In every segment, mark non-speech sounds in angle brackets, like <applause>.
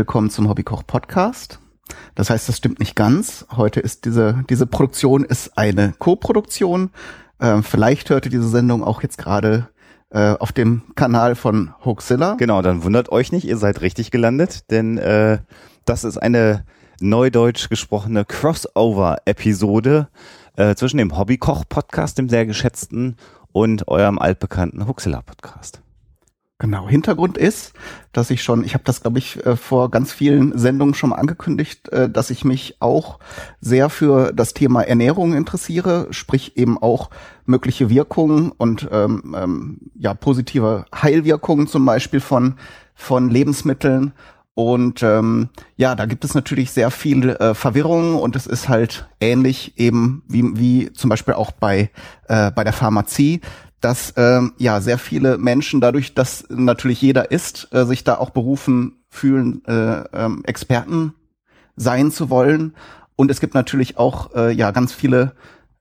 willkommen zum Hobbykoch Podcast. Das heißt, das stimmt nicht ganz. Heute ist diese, diese Produktion ist eine Co-Produktion. Äh, vielleicht hört ihr diese Sendung auch jetzt gerade äh, auf dem Kanal von Hoaxilla. Genau, dann wundert euch nicht, ihr seid richtig gelandet, denn äh, das ist eine neudeutsch gesprochene Crossover-Episode äh, zwischen dem Hobbykoch-Podcast, dem sehr geschätzten, und eurem altbekannten Huxilla-Podcast. Genau, Hintergrund ist, dass ich schon, ich habe das, glaube ich, äh, vor ganz vielen Sendungen schon mal angekündigt, äh, dass ich mich auch sehr für das Thema Ernährung interessiere, sprich eben auch mögliche Wirkungen und ähm, ähm, ja positive Heilwirkungen zum Beispiel von von Lebensmitteln. Und ähm, ja, da gibt es natürlich sehr viel äh, Verwirrung und es ist halt ähnlich eben wie, wie zum Beispiel auch bei, äh, bei der Pharmazie, dass ähm, ja sehr viele Menschen dadurch, dass natürlich jeder ist, äh, sich da auch berufen fühlen, äh, ähm, Experten sein zu wollen. Und es gibt natürlich auch äh, ja ganz viele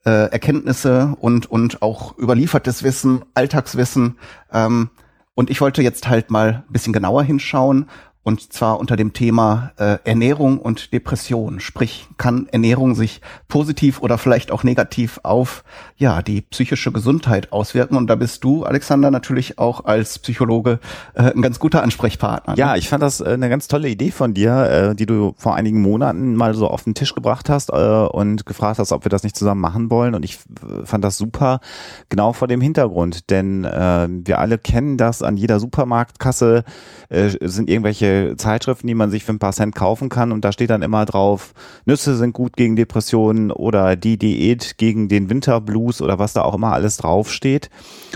äh, Erkenntnisse und und auch überliefertes Wissen, Alltagswissen. Ähm, und ich wollte jetzt halt mal ein bisschen genauer hinschauen und zwar unter dem Thema äh, Ernährung und Depression. Sprich, kann Ernährung sich positiv oder vielleicht auch negativ auf ja die psychische Gesundheit auswirken? Und da bist du, Alexander, natürlich auch als Psychologe äh, ein ganz guter Ansprechpartner. Ne? Ja, ich fand das äh, eine ganz tolle Idee von dir, äh, die du vor einigen Monaten mal so auf den Tisch gebracht hast äh, und gefragt hast, ob wir das nicht zusammen machen wollen. Und ich fand das super, genau vor dem Hintergrund, denn äh, wir alle kennen das an jeder Supermarktkasse äh, sind irgendwelche Zeitschriften, die man sich für ein paar Cent kaufen kann und da steht dann immer drauf, Nüsse sind gut gegen Depressionen oder die Diät gegen den Winterblues oder was da auch immer alles draufsteht.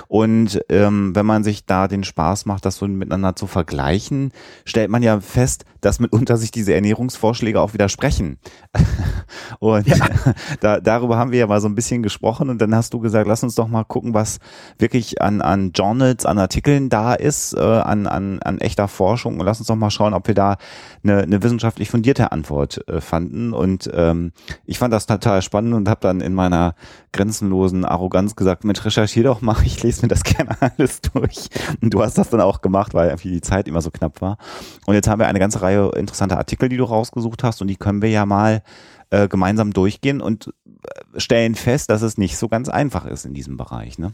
Und ähm, wenn man sich da den Spaß macht, das so miteinander zu vergleichen, stellt man ja fest, dass mitunter sich diese Ernährungsvorschläge auch widersprechen. <laughs> und ja. <laughs> da, darüber haben wir ja mal so ein bisschen gesprochen und dann hast du gesagt, lass uns doch mal gucken, was wirklich an, an Journals, an Artikeln da ist, äh, an, an, an echter Forschung und lass uns doch mal schauen, ob wir da eine, eine wissenschaftlich fundierte Antwort äh, fanden. Und ähm, ich fand das total spannend und habe dann in meiner grenzenlosen Arroganz gesagt, Mensch, recherchier doch mal, <laughs> ich lese mir das gerne <laughs> alles durch. Und du hast das dann auch gemacht, weil irgendwie die Zeit immer so knapp war. Und jetzt haben wir eine ganze Reihe interessanter Artikel, die du rausgesucht hast und die können wir ja mal äh, gemeinsam durchgehen und äh, stellen fest, dass es nicht so ganz einfach ist in diesem Bereich. Ne?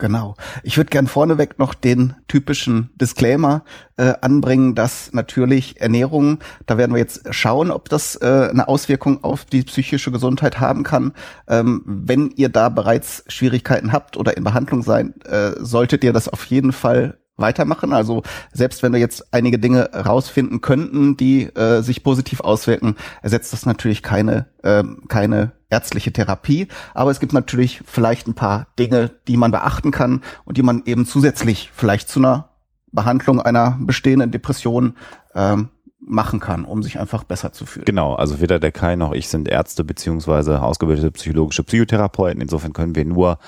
Genau. Ich würde gern vorneweg noch den typischen Disclaimer äh, anbringen, dass natürlich Ernährung, da werden wir jetzt schauen, ob das äh, eine Auswirkung auf die psychische Gesundheit haben kann. Ähm, wenn ihr da bereits Schwierigkeiten habt oder in Behandlung sein, äh, solltet ihr das auf jeden Fall weitermachen. Also selbst wenn wir jetzt einige Dinge rausfinden könnten, die äh, sich positiv auswirken, ersetzt das natürlich keine, äh, keine ärztliche Therapie. Aber es gibt natürlich vielleicht ein paar Dinge, die man beachten kann und die man eben zusätzlich vielleicht zu einer Behandlung einer bestehenden Depression ähm, machen kann, um sich einfach besser zu fühlen. Genau, also weder der Kai noch ich sind Ärzte beziehungsweise ausgebildete psychologische Psychotherapeuten. Insofern können wir nur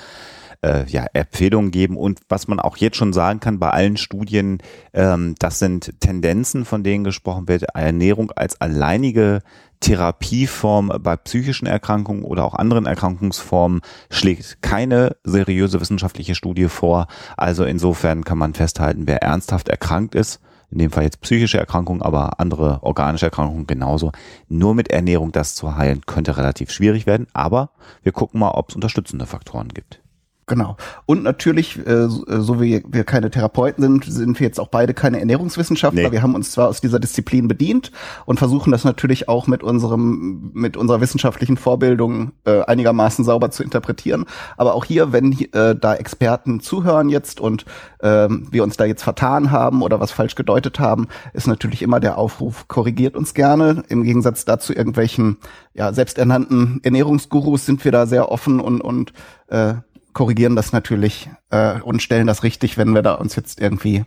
äh, ja, Empfehlungen geben und was man auch jetzt schon sagen kann bei allen Studien, ähm, das sind Tendenzen, von denen gesprochen wird, Ernährung als alleinige Therapieform bei psychischen Erkrankungen oder auch anderen Erkrankungsformen schlägt keine seriöse wissenschaftliche Studie vor. Also insofern kann man festhalten, wer ernsthaft erkrankt ist, in dem Fall jetzt psychische Erkrankungen, aber andere organische Erkrankungen genauso. Nur mit Ernährung das zu heilen, könnte relativ schwierig werden, aber wir gucken mal, ob es unterstützende Faktoren gibt. Genau. Und natürlich, äh, so wie wir keine Therapeuten sind, sind wir jetzt auch beide keine Ernährungswissenschaftler. Nee. Wir haben uns zwar aus dieser Disziplin bedient und versuchen das natürlich auch mit unserem, mit unserer wissenschaftlichen Vorbildung äh, einigermaßen sauber zu interpretieren. Aber auch hier, wenn äh, da Experten zuhören jetzt und äh, wir uns da jetzt vertan haben oder was falsch gedeutet haben, ist natürlich immer der Aufruf, korrigiert uns gerne. Im Gegensatz dazu irgendwelchen ja, selbsternannten Ernährungsgurus sind wir da sehr offen und, und äh, korrigieren das natürlich äh, und stellen das richtig, wenn wir da uns jetzt irgendwie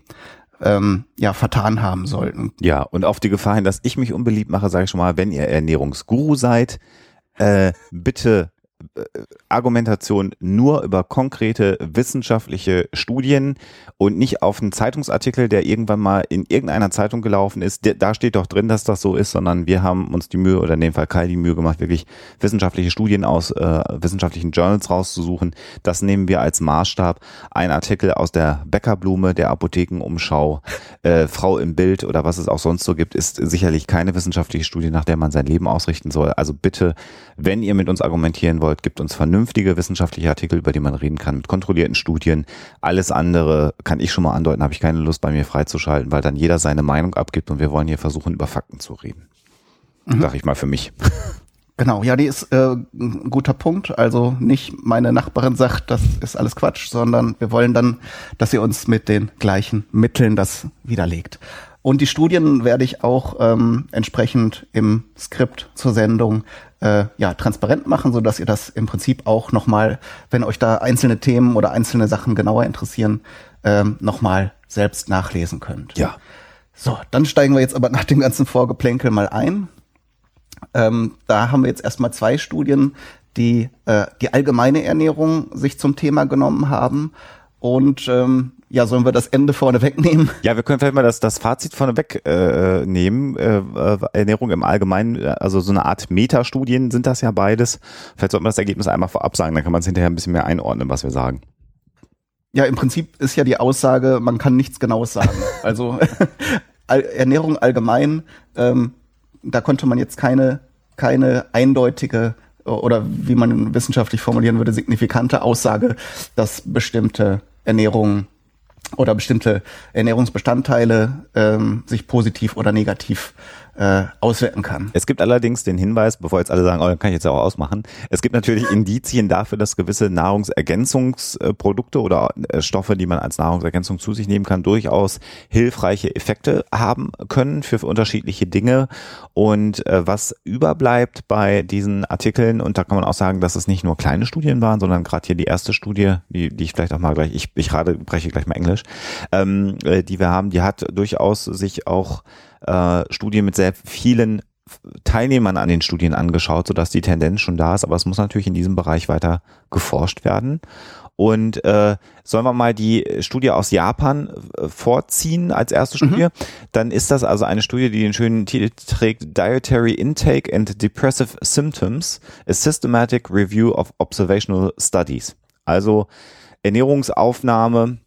ähm, ja vertan haben sollten. Ja, und auf die Gefahr hin, dass ich mich unbeliebt mache, sage ich schon mal, wenn ihr Ernährungsguru seid, äh, bitte Argumentation nur über konkrete wissenschaftliche Studien und nicht auf einen Zeitungsartikel, der irgendwann mal in irgendeiner Zeitung gelaufen ist. Da steht doch drin, dass das so ist, sondern wir haben uns die Mühe oder in dem Fall Kai die Mühe gemacht, wirklich wissenschaftliche Studien aus äh, wissenschaftlichen Journals rauszusuchen. Das nehmen wir als Maßstab. Ein Artikel aus der Bäckerblume, der Apothekenumschau, äh, Frau im Bild oder was es auch sonst so gibt, ist sicherlich keine wissenschaftliche Studie, nach der man sein Leben ausrichten soll. Also bitte, wenn ihr mit uns argumentieren wollt, gibt uns vernünftige wissenschaftliche Artikel, über die man reden kann, mit kontrollierten Studien. Alles andere kann ich schon mal andeuten, habe ich keine Lust bei mir freizuschalten, weil dann jeder seine Meinung abgibt und wir wollen hier versuchen, über Fakten zu reden. Mhm. Sag ich mal für mich. <laughs> Genau, ja, die ist äh, ein guter Punkt. Also nicht meine Nachbarin sagt, das ist alles Quatsch, sondern wir wollen dann, dass ihr uns mit den gleichen Mitteln das widerlegt. Und die Studien werde ich auch ähm, entsprechend im Skript zur Sendung äh, ja transparent machen, so dass ihr das im Prinzip auch nochmal, wenn euch da einzelne Themen oder einzelne Sachen genauer interessieren, ähm, nochmal selbst nachlesen könnt. Ja. So, dann steigen wir jetzt aber nach dem ganzen Vorgeplänkel mal ein. Ähm, da haben wir jetzt erstmal zwei Studien, die äh, die allgemeine Ernährung sich zum Thema genommen haben und ähm, ja, sollen wir das Ende vorne wegnehmen? Ja, wir können vielleicht mal das, das Fazit vorne wegnehmen. Äh, äh, Ernährung im Allgemeinen, also so eine Art Metastudien sind das ja beides. Vielleicht sollten wir das Ergebnis einmal vorab sagen, dann kann man es hinterher ein bisschen mehr einordnen, was wir sagen. Ja, im Prinzip ist ja die Aussage, man kann nichts Genaues sagen. <laughs> Also <laughs> Ernährung allgemein, ähm, da konnte man jetzt keine, keine eindeutige oder wie man wissenschaftlich formulieren würde, signifikante Aussage, dass bestimmte Ernährung oder bestimmte Ernährungsbestandteile ähm, sich positiv oder negativ äh, auswirken kann. Es gibt allerdings den Hinweis, bevor jetzt alle sagen, oh, dann kann ich jetzt auch ausmachen. Es gibt natürlich Indizien dafür, dass gewisse Nahrungsergänzungsprodukte oder äh, Stoffe, die man als Nahrungsergänzung zu sich nehmen kann, durchaus hilfreiche Effekte haben können für, unterschiedliche Dinge. Und äh, was überbleibt bei diesen Artikeln, und da kann man auch sagen, dass es nicht nur kleine Studien waren, sondern gerade hier die erste Studie, die, die ich vielleicht auch mal gleich, ich, ich gerade breche gleich mal Englisch, ähm, äh, die wir haben, die hat durchaus sich auch äh, Studie mit sehr vielen Teilnehmern an den Studien angeschaut, sodass die Tendenz schon da ist, aber es muss natürlich in diesem Bereich weiter geforscht werden. Und äh, sollen wir mal die Studie aus Japan äh, vorziehen als erste Studie? Mhm. Dann ist das also eine Studie, die den schönen Titel trägt Dietary Intake and Depressive Symptoms, a Systematic Review of Observational Studies. Also Ernährungsaufnahme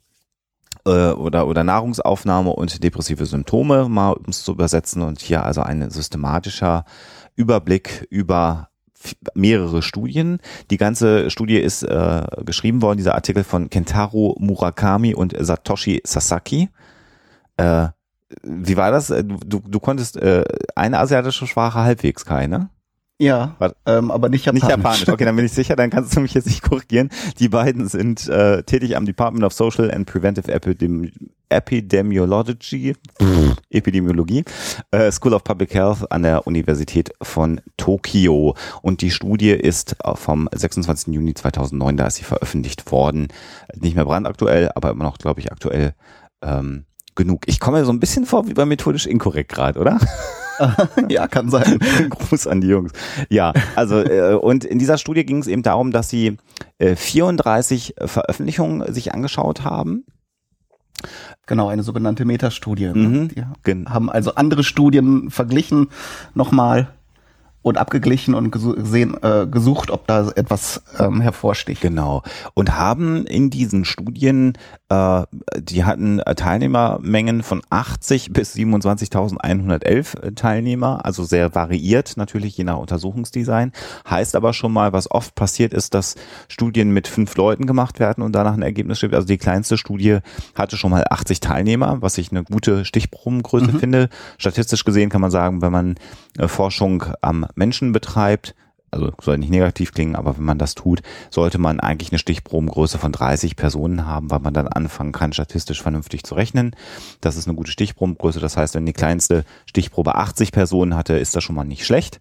äh, oder, oder Nahrungsaufnahme und depressive Symptome, mal um es zu übersetzen. Und hier also ein systematischer Überblick über mehrere Studien. Die ganze Studie ist äh, geschrieben worden, dieser Artikel von Kentaro Murakami und Satoshi Sasaki. Äh, wie war das? Du, du konntest äh, eine asiatische Sprache halbwegs keine? Ja, ähm, aber nicht japanisch. Nicht japanisch, okay, dann bin ich sicher, dann kannst du mich jetzt nicht korrigieren. Die beiden sind äh, tätig am Department of Social and Preventive Epidemi Epidemiology, Epidemiologie, äh, School of Public Health an der Universität von Tokio. Und die Studie ist vom 26. Juni 2009, da ist sie veröffentlicht worden. Nicht mehr brandaktuell, aber immer noch, glaube ich, aktuell ähm, genug. Ich komme so ein bisschen vor wie bei methodisch inkorrekt gerade, oder? <laughs> ja, kann sein. <laughs> Gruß an die Jungs. Ja, also äh, und in dieser Studie ging es eben darum, dass sie äh, 34 Veröffentlichungen sich angeschaut haben. Genau, eine sogenannte Metastudie. Mhm, die haben also andere Studien verglichen nochmal und abgeglichen und gesehen, äh, gesucht, ob da etwas ähm, hervorsticht. Genau. Und haben in diesen Studien, äh, die hatten Teilnehmermengen von 80 bis 27.111 äh, Teilnehmer, also sehr variiert natürlich je nach Untersuchungsdesign. Heißt aber schon mal, was oft passiert ist, dass Studien mit fünf Leuten gemacht werden und danach ein Ergebnis steht. Also die kleinste Studie hatte schon mal 80 Teilnehmer, was ich eine gute Stichprobengröße mhm. finde. Statistisch gesehen kann man sagen, wenn man äh, Forschung am Menschen betreibt, also soll nicht negativ klingen, aber wenn man das tut, sollte man eigentlich eine Stichprobengröße von 30 Personen haben, weil man dann anfangen kann, statistisch vernünftig zu rechnen. Das ist eine gute Stichprobengröße. Das heißt, wenn die kleinste Stichprobe 80 Personen hatte, ist das schon mal nicht schlecht.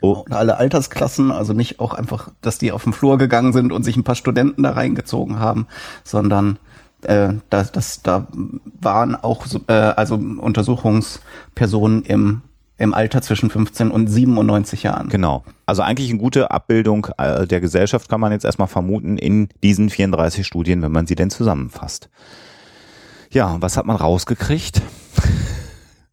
Oh. Und alle Altersklassen, also nicht auch einfach, dass die auf den Flur gegangen sind und sich ein paar Studenten da reingezogen haben, sondern äh, das, das, da waren auch äh, also Untersuchungspersonen im im Alter zwischen 15 und 97 Jahren. Genau. Also eigentlich eine gute Abbildung äh, der Gesellschaft kann man jetzt erstmal vermuten in diesen 34 Studien, wenn man sie denn zusammenfasst. Ja, was hat man rausgekriegt?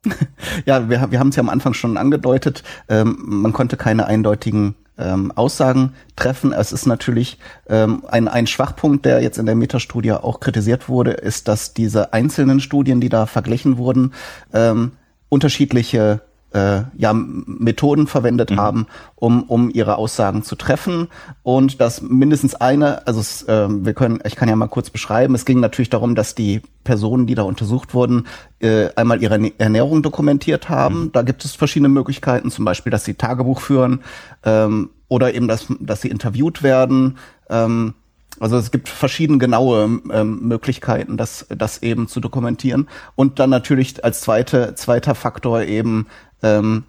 <laughs> ja, wir, wir haben es ja am Anfang schon angedeutet. Ähm, man konnte keine eindeutigen ähm, Aussagen treffen. Es ist natürlich ähm, ein, ein Schwachpunkt, der jetzt in der Metastudie auch kritisiert wurde, ist, dass diese einzelnen Studien, die da verglichen wurden, ähm, unterschiedliche äh, ja, Methoden verwendet mhm. haben, um, um ihre Aussagen zu treffen. Und dass mindestens eine, also es, äh, wir können, ich kann ja mal kurz beschreiben, es ging natürlich darum, dass die Personen, die da untersucht wurden, äh, einmal ihre Ernährung dokumentiert haben. Mhm. Da gibt es verschiedene Möglichkeiten, zum Beispiel, dass sie Tagebuch führen ähm, oder eben, dass, dass sie interviewt werden. Ähm, also es gibt verschiedene genaue ähm, Möglichkeiten, das, das eben zu dokumentieren. Und dann natürlich als zweite, zweiter Faktor eben ähm,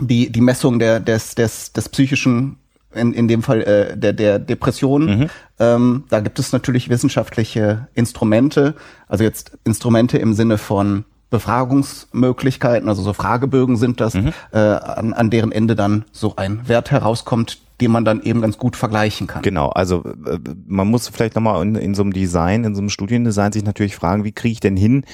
die, die Messung der, des, des, des psychischen, in, in dem Fall äh, der, der Depression. Mhm. Ähm, da gibt es natürlich wissenschaftliche Instrumente, also jetzt Instrumente im Sinne von Befragungsmöglichkeiten, also so Fragebögen sind das, mhm. äh, an, an deren Ende dann so ein Wert herauskommt, die man dann eben ganz gut vergleichen kann. Genau, also äh, man muss vielleicht nochmal in, in so einem Design, in so einem Studiendesign sich natürlich fragen, wie kriege ich denn hin,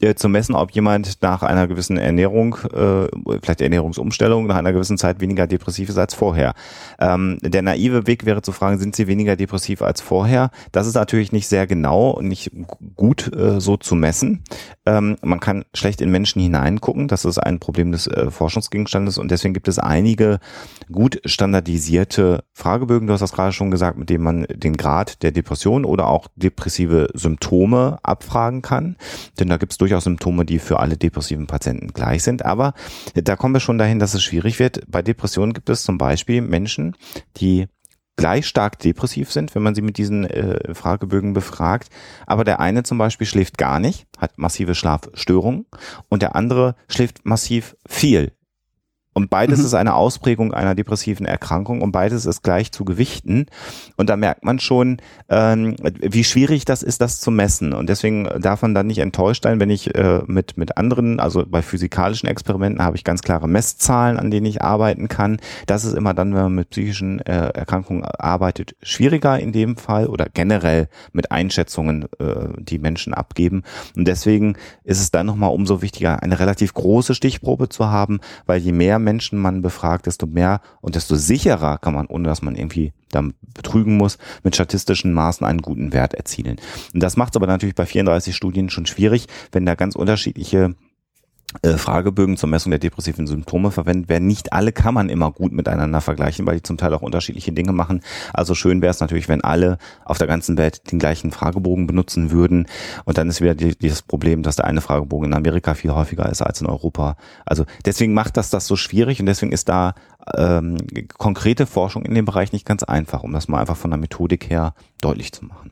äh, zu messen, ob jemand nach einer gewissen Ernährung, äh, vielleicht Ernährungsumstellung, nach einer gewissen Zeit weniger depressiv ist als vorher. Ähm, der naive Weg wäre zu fragen, sind sie weniger depressiv als vorher? Das ist natürlich nicht sehr genau und nicht gut äh, so zu messen. Ähm, man kann schlecht in Menschen hineingucken, das ist ein Problem des äh, Forschungsgegenstandes und deswegen gibt es einige gut standardisierte Fragebögen, du hast das gerade schon gesagt, mit denen man den Grad der Depression oder auch depressive Symptome abfragen kann. Denn da gibt es durchaus Symptome, die für alle depressiven Patienten gleich sind. Aber da kommen wir schon dahin, dass es schwierig wird. Bei Depressionen gibt es zum Beispiel Menschen, die gleich stark depressiv sind, wenn man sie mit diesen äh, Fragebögen befragt. Aber der eine zum Beispiel schläft gar nicht, hat massive Schlafstörungen und der andere schläft massiv viel. Und beides mhm. ist eine Ausprägung einer depressiven Erkrankung und beides ist gleich zu gewichten. Und da merkt man schon, ähm, wie schwierig das ist, das zu messen. Und deswegen darf man dann nicht enttäuscht sein, wenn ich äh, mit, mit anderen, also bei physikalischen Experimenten habe ich ganz klare Messzahlen, an denen ich arbeiten kann. Das ist immer dann, wenn man mit psychischen äh, Erkrankungen arbeitet, schwieriger in dem Fall oder generell mit Einschätzungen, äh, die Menschen abgeben. Und deswegen ist es dann nochmal umso wichtiger, eine relativ große Stichprobe zu haben, weil je mehr Menschen man befragt, desto mehr und desto sicherer kann man, ohne dass man irgendwie dann betrügen muss, mit statistischen Maßen einen guten Wert erzielen. Und das macht es aber natürlich bei 34 Studien schon schwierig, wenn da ganz unterschiedliche Fragebögen zur Messung der depressiven Symptome verwendet werden. Nicht alle kann man immer gut miteinander vergleichen, weil die zum Teil auch unterschiedliche Dinge machen. Also schön wäre es natürlich, wenn alle auf der ganzen Welt den gleichen Fragebogen benutzen würden. Und dann ist wieder die, dieses Problem, dass der eine Fragebogen in Amerika viel häufiger ist als in Europa. Also deswegen macht das das so schwierig und deswegen ist da ähm, konkrete Forschung in dem Bereich nicht ganz einfach, um das mal einfach von der Methodik her deutlich zu machen.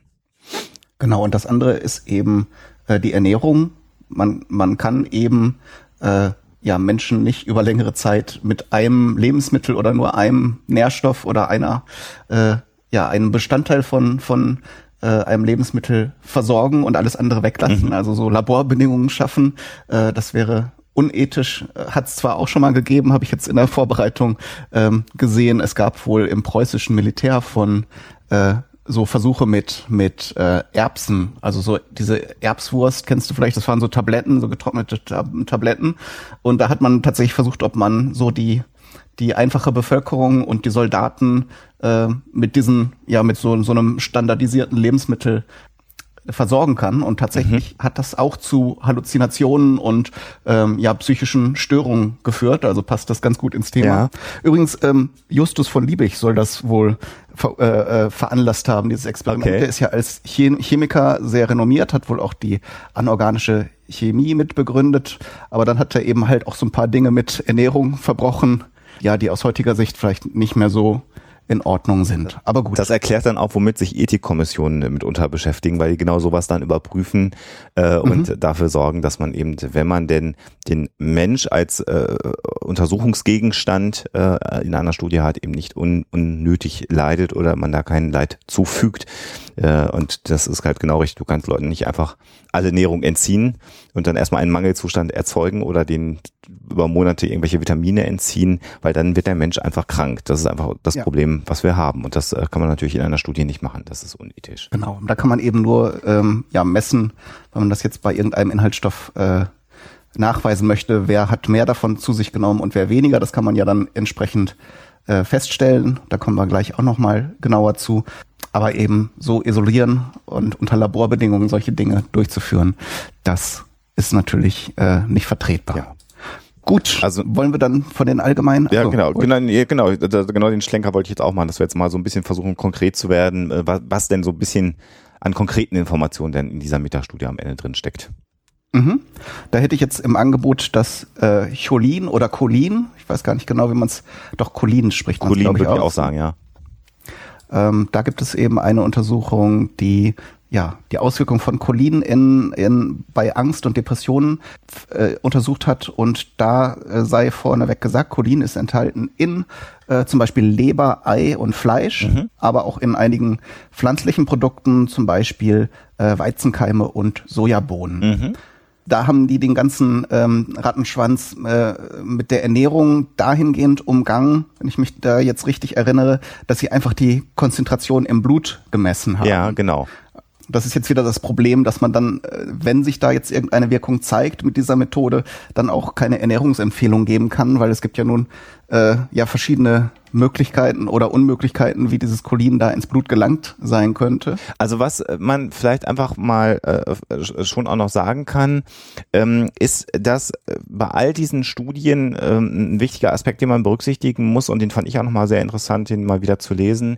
Genau, und das andere ist eben äh, die Ernährung man, man kann eben äh, ja Menschen nicht über längere Zeit mit einem Lebensmittel oder nur einem Nährstoff oder einer äh, ja einem Bestandteil von von äh, einem Lebensmittel versorgen und alles andere weglassen. Mhm. Also so Laborbedingungen schaffen. Äh, das wäre unethisch. Hat es zwar auch schon mal gegeben, habe ich jetzt in der Vorbereitung ähm, gesehen. Es gab wohl im preußischen Militär von äh, so Versuche mit mit äh, Erbsen, also so diese Erbswurst kennst du vielleicht, das waren so Tabletten, so getrocknete Tab Tabletten. Und da hat man tatsächlich versucht, ob man so die die einfache Bevölkerung und die Soldaten äh, mit diesen ja mit so so einem standardisierten Lebensmittel versorgen kann. Und tatsächlich mhm. hat das auch zu Halluzinationen und ähm, ja psychischen Störungen geführt. Also passt das ganz gut ins Thema. Ja. Übrigens, ähm, Justus von Liebig soll das wohl ver äh, äh veranlasst haben, dieses Experiment. Okay. Der ist ja als Chemiker sehr renommiert, hat wohl auch die anorganische Chemie mitbegründet. Aber dann hat er eben halt auch so ein paar Dinge mit Ernährung verbrochen, ja, die aus heutiger Sicht vielleicht nicht mehr so in Ordnung sind. Aber gut. Das erklärt dann auch, womit sich Ethikkommissionen mitunter beschäftigen, weil die genau sowas dann überprüfen äh, mhm. und dafür sorgen, dass man eben, wenn man denn den Mensch als äh, Untersuchungsgegenstand äh, in einer Studie hat, eben nicht un unnötig leidet oder man da kein Leid zufügt. Äh, und das ist halt genau richtig. Du kannst Leuten nicht einfach alle Ernährung entziehen und dann erstmal einen Mangelzustand erzeugen oder den über Monate irgendwelche Vitamine entziehen, weil dann wird der Mensch einfach krank. Das ist einfach das ja. Problem, was wir haben. Und das äh, kann man natürlich in einer Studie nicht machen. Das ist unethisch. Genau. Da kann man eben nur ähm, ja messen, wenn man das jetzt bei irgendeinem Inhaltsstoff äh, nachweisen möchte, wer hat mehr davon zu sich genommen und wer weniger. Das kann man ja dann entsprechend äh, feststellen. Da kommen wir gleich auch nochmal genauer zu. Aber eben so isolieren und unter Laborbedingungen solche Dinge durchzuführen, das ist natürlich äh, nicht vertretbar. Ja. Gut, also wollen wir dann von den allgemeinen? Ja, genau, genau, genau, genau den Schlenker wollte ich jetzt auch machen, dass wir jetzt mal so ein bisschen versuchen, konkret zu werden, äh, was, was denn so ein bisschen an konkreten Informationen denn in dieser Metastudie am Ende drin steckt. Mhm. Da hätte ich jetzt im Angebot das äh, Cholin oder Cholin, ich weiß gar nicht genau, wie man es, doch Cholin spricht man Cholin würde ich auch sagen, ja. Ähm, da gibt es eben eine Untersuchung, die ja die Auswirkung von Cholin in, in bei Angst und Depressionen äh, untersucht hat und da äh, sei vorneweg gesagt, Cholin ist enthalten in äh, zum Beispiel Leber, Ei und Fleisch, mhm. aber auch in einigen pflanzlichen Produkten, zum Beispiel äh, Weizenkeime und Sojabohnen. Mhm da haben die den ganzen ähm, Rattenschwanz äh, mit der Ernährung dahingehend umgangen, wenn ich mich da jetzt richtig erinnere, dass sie einfach die Konzentration im Blut gemessen haben. Ja, genau. Das ist jetzt wieder das Problem, dass man dann, äh, wenn sich da jetzt irgendeine Wirkung zeigt mit dieser Methode, dann auch keine Ernährungsempfehlung geben kann, weil es gibt ja nun äh, ja verschiedene Möglichkeiten oder Unmöglichkeiten, wie dieses Cholin da ins Blut gelangt sein könnte. Also was man vielleicht einfach mal äh, schon auch noch sagen kann, ähm, ist, dass bei all diesen Studien ähm, ein wichtiger Aspekt, den man berücksichtigen muss, und den fand ich auch nochmal sehr interessant, den mal wieder zu lesen,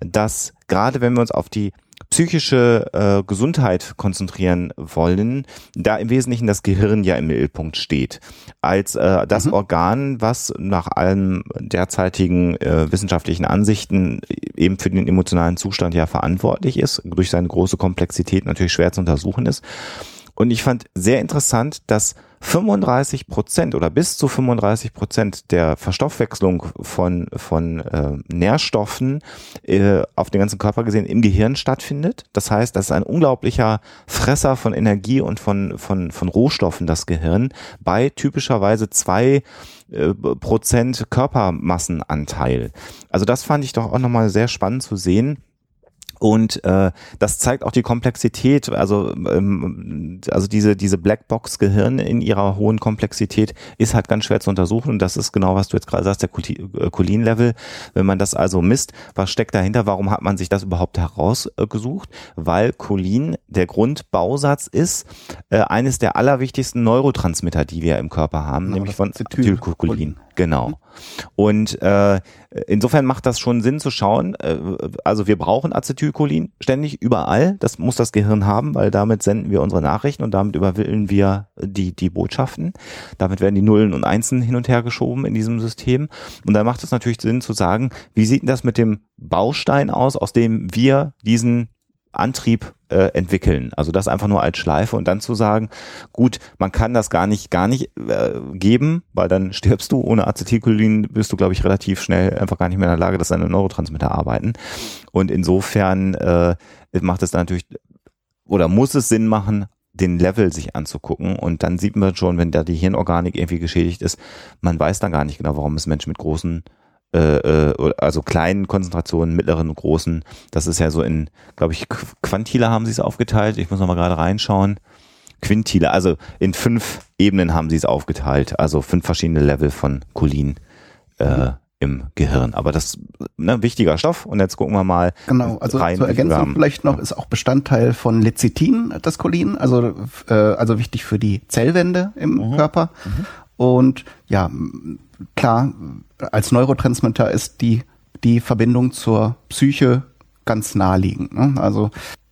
dass gerade wenn wir uns auf die psychische äh, Gesundheit konzentrieren wollen, da im Wesentlichen das Gehirn ja im Mittelpunkt steht. Als äh, das mhm. Organ, was nach allen derzeitigen äh, wissenschaftlichen Ansichten eben für den emotionalen Zustand ja verantwortlich ist, durch seine große Komplexität natürlich schwer zu untersuchen ist. Und ich fand sehr interessant, dass 35 Prozent oder bis zu 35 Prozent der Verstoffwechslung von, von äh, Nährstoffen äh, auf den ganzen Körper gesehen im Gehirn stattfindet. Das heißt, das ist ein unglaublicher Fresser von Energie und von, von, von Rohstoffen, das Gehirn, bei typischerweise zwei äh, Prozent Körpermassenanteil. Also das fand ich doch auch nochmal sehr spannend zu sehen und äh, das zeigt auch die Komplexität, also ähm, also diese diese Blackbox Gehirn in ihrer hohen Komplexität ist halt ganz schwer zu untersuchen und das ist genau was du jetzt gerade sagst der Cholin Level. Wenn man das also misst, was steckt dahinter? Warum hat man sich das überhaupt herausgesucht? Weil Cholin der Grundbausatz ist äh, eines der allerwichtigsten Neurotransmitter, die wir im Körper haben, genau, nämlich von Acetylcholin. Genau. Und äh, insofern macht das schon Sinn zu schauen. Äh, also wir brauchen Acetylcholin ständig überall. Das muss das Gehirn haben, weil damit senden wir unsere Nachrichten und damit überwillen wir die, die Botschaften. Damit werden die Nullen und Einsen hin und her geschoben in diesem System. Und da macht es natürlich Sinn zu sagen, wie sieht denn das mit dem Baustein aus, aus dem wir diesen Antrieb äh, entwickeln. Also das einfach nur als Schleife und dann zu sagen, gut, man kann das gar nicht, gar nicht äh, geben, weil dann stirbst du. Ohne Acetylcholin bist du, glaube ich, relativ schnell einfach gar nicht mehr in der Lage, dass deine Neurotransmitter arbeiten. Und insofern äh, macht es natürlich oder muss es Sinn machen, den Level sich anzugucken und dann sieht man schon, wenn da die Hirnorganik irgendwie geschädigt ist, man weiß dann gar nicht genau, warum es Menschen mit großen äh, äh also kleinen Konzentrationen, mittleren und großen. Das ist ja so in, glaube ich, Quantile haben sie es aufgeteilt. Ich muss noch mal gerade reinschauen. Quintile, also in fünf Ebenen haben sie es aufgeteilt, also fünf verschiedene Level von Cholin äh, mhm. im Gehirn. Aber das ne, wichtiger Stoff und jetzt gucken wir mal. Genau, also rein, zur Ergänzung vielleicht noch ist auch Bestandteil von Lecithin das Cholin, also äh, also wichtig für die Zellwände im mhm. Körper. Mhm. Und ja, klar, als Neurotransmitter ist die, die Verbindung zur Psyche ganz naheliegend. Ne? Also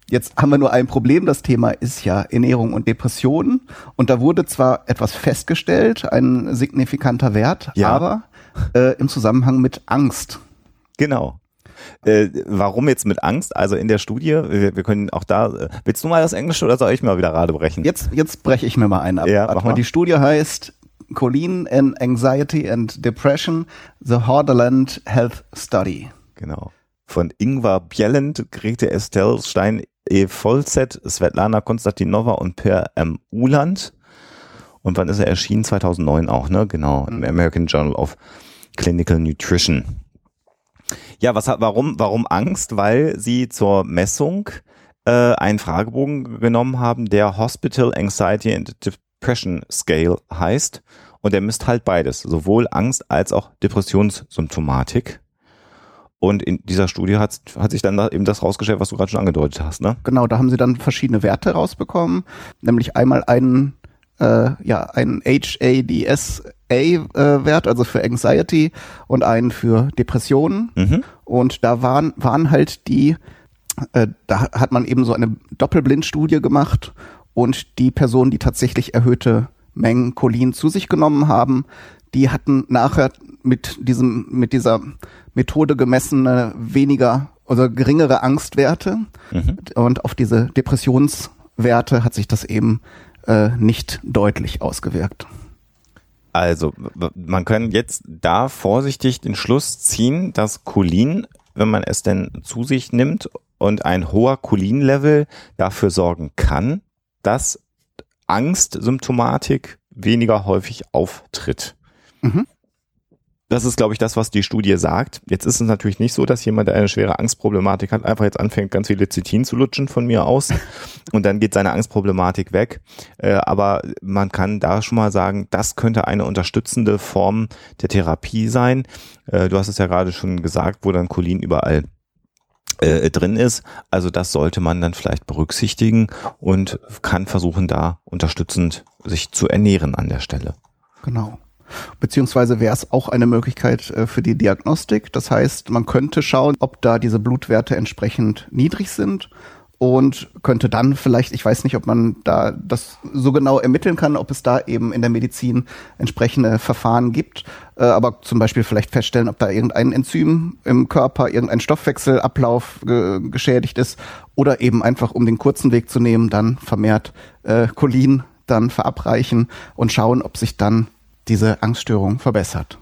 Jetzt haben wir nur ein Problem. Das Thema ist ja Ernährung und Depressionen. Und da wurde zwar etwas festgestellt, ein signifikanter Wert, ja. aber äh, im Zusammenhang mit Angst. Genau. Äh, warum jetzt mit Angst? Also in der Studie, wir, wir, können auch da, äh, willst du mal das Englische oder soll ich mal wieder gerade brechen? Jetzt, jetzt breche ich mir mal ein ab. Ja, mach mal. Die Studie heißt Colleen in Anxiety and Depression, The Hordaland Health Study. Genau. von Ingvar Bjelland, Grete Estelle Stein, E. Vollset, Svetlana Konstantinova und Per M. Uland. Und wann ist er erschienen? 2009 auch, ne? Genau, im American Journal of Clinical Nutrition. Ja, was hat, warum, warum Angst? Weil sie zur Messung äh, einen Fragebogen genommen haben, der Hospital Anxiety and Depression Scale heißt. Und der misst halt beides, sowohl Angst als auch Depressionssymptomatik. Und in dieser Studie hat, hat sich dann da eben das rausgestellt, was du gerade schon angedeutet hast, ne? Genau, da haben sie dann verschiedene Werte rausbekommen, nämlich einmal einen äh, ja, einen HADSA-Wert, äh, also für Anxiety und einen für Depressionen. Mhm. Und da waren, waren halt die, äh, da hat man eben so eine Doppelblindstudie gemacht und die Personen, die tatsächlich erhöhte Mengen Cholin zu sich genommen haben, die hatten nachher mit diesem, mit dieser Methode gemessene weniger oder geringere Angstwerte. Mhm. Und auf diese Depressionswerte hat sich das eben äh, nicht deutlich ausgewirkt. Also, man kann jetzt da vorsichtig den Schluss ziehen, dass Cholin, wenn man es denn zu sich nimmt und ein hoher Cholin-Level dafür sorgen kann, dass Angstsymptomatik weniger häufig auftritt. Mhm. Das ist, glaube ich, das, was die Studie sagt. Jetzt ist es natürlich nicht so, dass jemand, der eine schwere Angstproblematik hat, einfach jetzt anfängt, ganz viel Lecithin zu lutschen von mir aus <laughs> und dann geht seine Angstproblematik weg. Äh, aber man kann da schon mal sagen, das könnte eine unterstützende Form der Therapie sein. Äh, du hast es ja gerade schon gesagt, wo dann Cholin überall äh, drin ist. Also das sollte man dann vielleicht berücksichtigen und kann versuchen, da unterstützend sich zu ernähren an der Stelle. Genau. Beziehungsweise wäre es auch eine Möglichkeit äh, für die Diagnostik. Das heißt, man könnte schauen, ob da diese Blutwerte entsprechend niedrig sind und könnte dann vielleicht, ich weiß nicht, ob man da das so genau ermitteln kann, ob es da eben in der Medizin entsprechende Verfahren gibt, äh, aber zum Beispiel vielleicht feststellen, ob da irgendein Enzym im Körper, irgendein Stoffwechselablauf ge geschädigt ist oder eben einfach, um den kurzen Weg zu nehmen, dann vermehrt äh, Cholin dann verabreichen und schauen, ob sich dann diese Angststörung verbessert.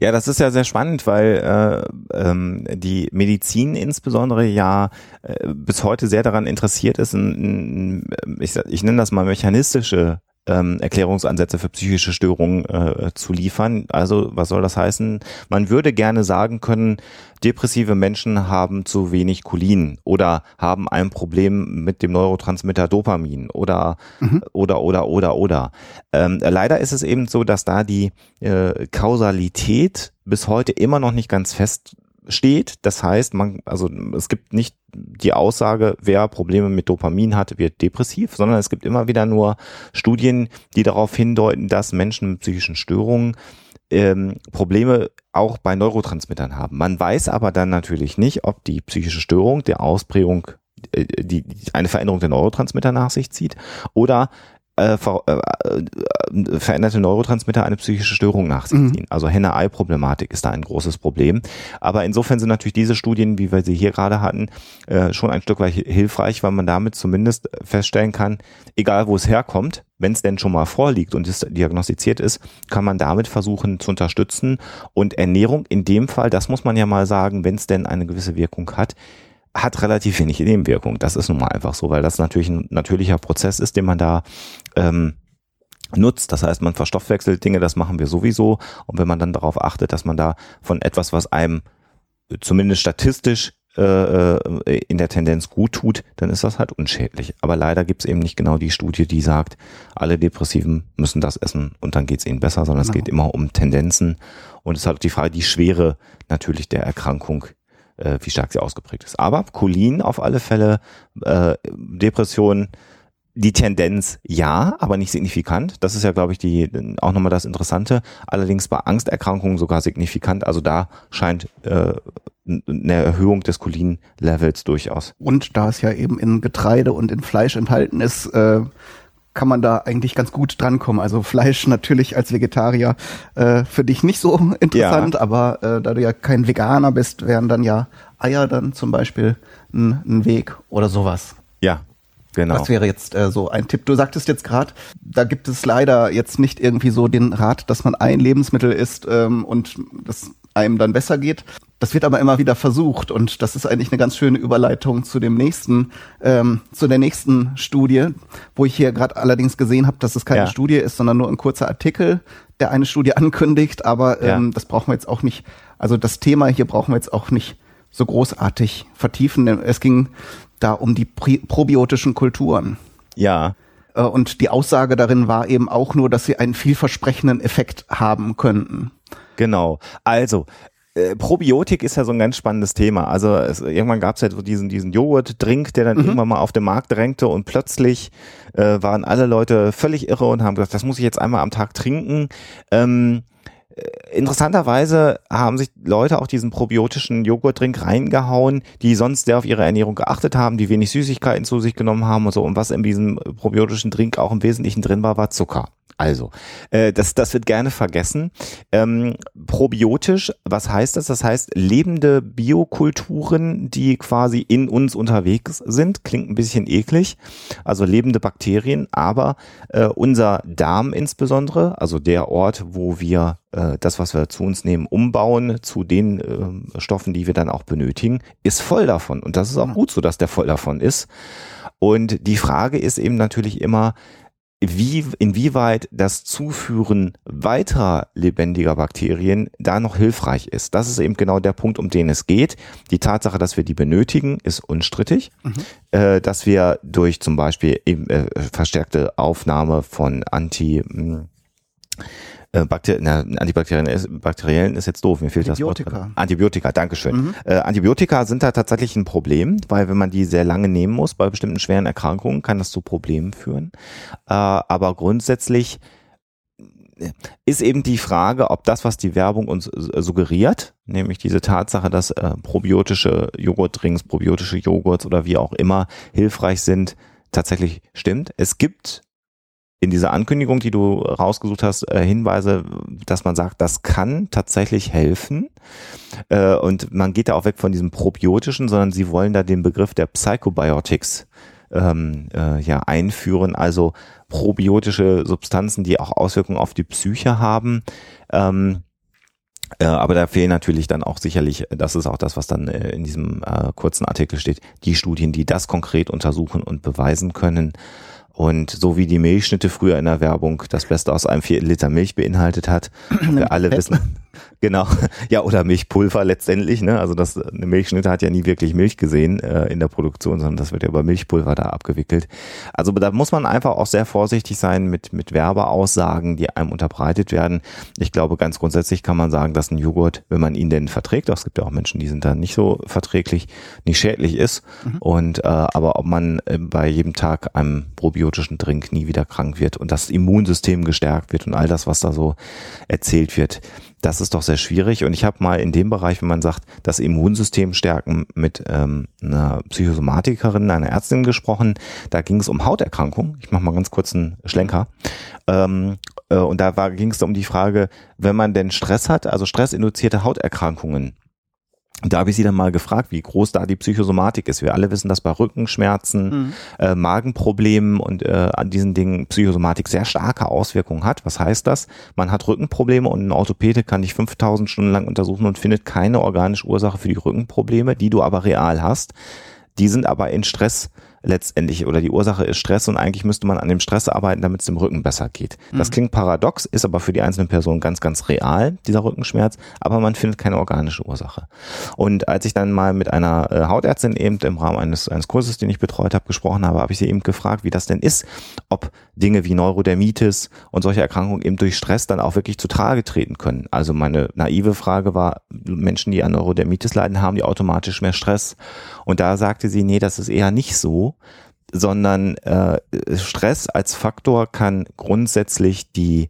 Ja, das ist ja sehr spannend, weil äh, ähm, die Medizin insbesondere ja äh, bis heute sehr daran interessiert ist, in, in, ich, ich nenne das mal mechanistische ähm, Erklärungsansätze für psychische Störungen äh, zu liefern. Also was soll das heißen? Man würde gerne sagen können, depressive Menschen haben zu wenig Cholin oder haben ein Problem mit dem Neurotransmitter Dopamin oder mhm. oder oder oder oder. Ähm, leider ist es eben so, dass da die äh, Kausalität bis heute immer noch nicht ganz fest steht. Das heißt, man, also es gibt nicht die Aussage, wer Probleme mit Dopamin hat, wird depressiv, sondern es gibt immer wieder nur Studien, die darauf hindeuten, dass Menschen mit psychischen Störungen ähm, Probleme auch bei Neurotransmittern haben. Man weiß aber dann natürlich nicht, ob die psychische Störung der Ausprägung äh, die, die eine Veränderung der Neurotransmitter nach sich zieht oder äh, ver, äh, äh, veränderte Neurotransmitter eine psychische Störung nach sich mhm. ziehen. Mhm. Also Henne-Ei-Problematik ist da ein großes Problem. Aber insofern sind natürlich diese Studien, wie wir sie hier gerade hatten, äh, schon ein Stück weit hilfreich, weil man damit zumindest feststellen kann, egal wo es herkommt, wenn es denn schon mal vorliegt und es diagnostiziert ist, kann man damit versuchen zu unterstützen. Und Ernährung in dem Fall, das muss man ja mal sagen, wenn es denn eine gewisse Wirkung hat, hat relativ wenig Nebenwirkung. Das ist nun mal einfach so, weil das natürlich ein natürlicher Prozess ist, den man da ähm, nutzt. Das heißt, man verstoffwechselt Dinge, das machen wir sowieso. Und wenn man dann darauf achtet, dass man da von etwas, was einem zumindest statistisch äh, äh in der Tendenz gut tut, dann ist das halt unschädlich. Aber leider gibt es eben nicht genau die Studie, die sagt, alle Depressiven müssen das essen und dann geht es ihnen besser, sondern genau. es geht immer um Tendenzen. Und es ist halt die Frage, die Schwere natürlich der Erkrankung äh, wie stark sie ausgeprägt ist. Aber Cholin auf alle Fälle, äh, Depression, die Tendenz ja, aber nicht signifikant. Das ist ja, glaube ich, die auch nochmal das Interessante. Allerdings bei Angsterkrankungen sogar signifikant. Also da scheint äh, eine Erhöhung des Cholin-Levels durchaus. Und da es ja eben in Getreide und in Fleisch enthalten ist, äh, kann man da eigentlich ganz gut drankommen. Also Fleisch natürlich als Vegetarier äh, für dich nicht so <laughs> interessant, ja. aber äh, da du ja kein Veganer bist, wären dann ja Eier dann zum Beispiel ein, ein Weg oder sowas. Ja, Genau. Das wäre jetzt äh, so ein Tipp. Du sagtest jetzt gerade, da gibt es leider jetzt nicht irgendwie so den Rat, dass man ein Lebensmittel isst ähm, und das einem dann besser geht. Das wird aber immer wieder versucht und das ist eigentlich eine ganz schöne Überleitung zu dem nächsten, ähm, zu der nächsten Studie, wo ich hier gerade allerdings gesehen habe, dass es keine ja. Studie ist, sondern nur ein kurzer Artikel, der eine Studie ankündigt. Aber ähm, ja. das brauchen wir jetzt auch nicht. Also das Thema hier brauchen wir jetzt auch nicht so großartig vertiefen. Es ging da um die probiotischen Kulturen. Ja. Äh, und die Aussage darin war eben auch nur, dass sie einen vielversprechenden Effekt haben könnten. Genau. Also, äh, Probiotik ist ja so ein ganz spannendes Thema. Also es, irgendwann gab es ja so diesen, diesen Joghurt-Drink, der dann mhm. irgendwann mal auf den Markt drängte und plötzlich äh, waren alle Leute völlig irre und haben gesagt, das muss ich jetzt einmal am Tag trinken. Ähm, äh, interessanterweise haben sich Leute auch diesen probiotischen Joghurtdrink reingehauen, die sonst sehr auf ihre Ernährung geachtet haben, die wenig Süßigkeiten zu sich genommen haben und so. Und was in diesem probiotischen Drink auch im Wesentlichen drin war, war Zucker. Also, äh, das, das wird gerne vergessen. Ähm, probiotisch, was heißt das? Das heißt lebende Biokulturen, die quasi in uns unterwegs sind. Klingt ein bisschen eklig. Also lebende Bakterien, aber äh, unser Darm insbesondere, also der Ort, wo wir äh, das, was wir zu uns nehmen, umbauen zu den äh, Stoffen, die wir dann auch benötigen, ist voll davon. Und das ist auch gut so, dass der voll davon ist. Und die Frage ist eben natürlich immer, wie, inwieweit das Zuführen weiterer lebendiger Bakterien da noch hilfreich ist. Das ist eben genau der Punkt, um den es geht. Die Tatsache, dass wir die benötigen, ist unstrittig. Mhm. Äh, dass wir durch zum Beispiel eben, äh, verstärkte Aufnahme von Anti, mh, äh, Bakter na, bakteriellen ist jetzt doof, mir fehlt Antibiotika. das Wort. Antibiotika, Dankeschön. Mhm. Äh, Antibiotika sind da tatsächlich ein Problem, weil wenn man die sehr lange nehmen muss, bei bestimmten schweren Erkrankungen, kann das zu Problemen führen. Äh, aber grundsätzlich äh, ist eben die Frage, ob das, was die Werbung uns äh, suggeriert, nämlich diese Tatsache, dass äh, probiotische Joghurtdrinks, probiotische Joghurts oder wie auch immer hilfreich sind, tatsächlich stimmt. Es gibt in dieser Ankündigung, die du rausgesucht hast, äh, Hinweise, dass man sagt, das kann tatsächlich helfen. Äh, und man geht da auch weg von diesem probiotischen, sondern sie wollen da den Begriff der Psychobiotics ähm, äh, ja einführen, also probiotische Substanzen, die auch Auswirkungen auf die Psyche haben. Ähm, äh, aber da fehlen natürlich dann auch sicherlich, das ist auch das, was dann in diesem kurzen Artikel steht, die Studien, die das konkret untersuchen und beweisen können. Und so wie die Milchschnitte früher in der Werbung das Beste aus einem Viertel Liter Milch beinhaltet hat, <clears throat> wir alle wissen, Genau, <laughs> ja, oder Milchpulver letztendlich. Ne? Also das eine Milchschnitte hat ja nie wirklich Milch gesehen äh, in der Produktion, sondern das wird ja über Milchpulver da abgewickelt. Also da muss man einfach auch sehr vorsichtig sein mit, mit Werbeaussagen, die einem unterbreitet werden. Ich glaube, ganz grundsätzlich kann man sagen, dass ein Joghurt, wenn man ihn denn verträgt, auch es gibt ja auch Menschen, die sind da nicht so verträglich, nicht schädlich ist. Mhm. Und äh, aber ob man äh, bei jedem Tag einem probiotischen Drink nie wieder krank wird und das Immunsystem gestärkt wird und all das, was da so erzählt wird, das ist doch sehr schwierig. Und ich habe mal in dem Bereich, wenn man sagt, das Immunsystem stärken, mit ähm, einer Psychosomatikerin, einer Ärztin gesprochen. Da ging es um Hauterkrankungen. Ich mache mal ganz kurz einen Schlenker. Ähm, äh, und da ging es um die Frage, wenn man denn Stress hat, also stressinduzierte Hauterkrankungen, da habe ich sie dann mal gefragt, wie groß da die Psychosomatik ist. Wir alle wissen, dass bei Rückenschmerzen, mhm. äh, Magenproblemen und äh, an diesen Dingen Psychosomatik sehr starke Auswirkungen hat. Was heißt das? Man hat Rückenprobleme und ein Orthopäde kann dich 5000 Stunden lang untersuchen und findet keine organische Ursache für die Rückenprobleme, die du aber real hast. Die sind aber in Stress letztendlich oder die Ursache ist Stress und eigentlich müsste man an dem Stress arbeiten, damit es dem Rücken besser geht. Mhm. Das klingt paradox, ist aber für die einzelne Person ganz, ganz real, dieser Rückenschmerz, aber man findet keine organische Ursache. Und als ich dann mal mit einer äh, Hautärztin eben im Rahmen eines, eines Kurses, den ich betreut habe, gesprochen habe, habe ich sie eben gefragt, wie das denn ist, ob Dinge wie Neurodermitis und solche Erkrankungen eben durch Stress dann auch wirklich zu Trage treten können. Also meine naive Frage war, Menschen, die an Neurodermitis leiden, haben die automatisch mehr Stress? Und da sagte sie, nee, das ist eher nicht so, sondern äh, Stress als Faktor kann grundsätzlich die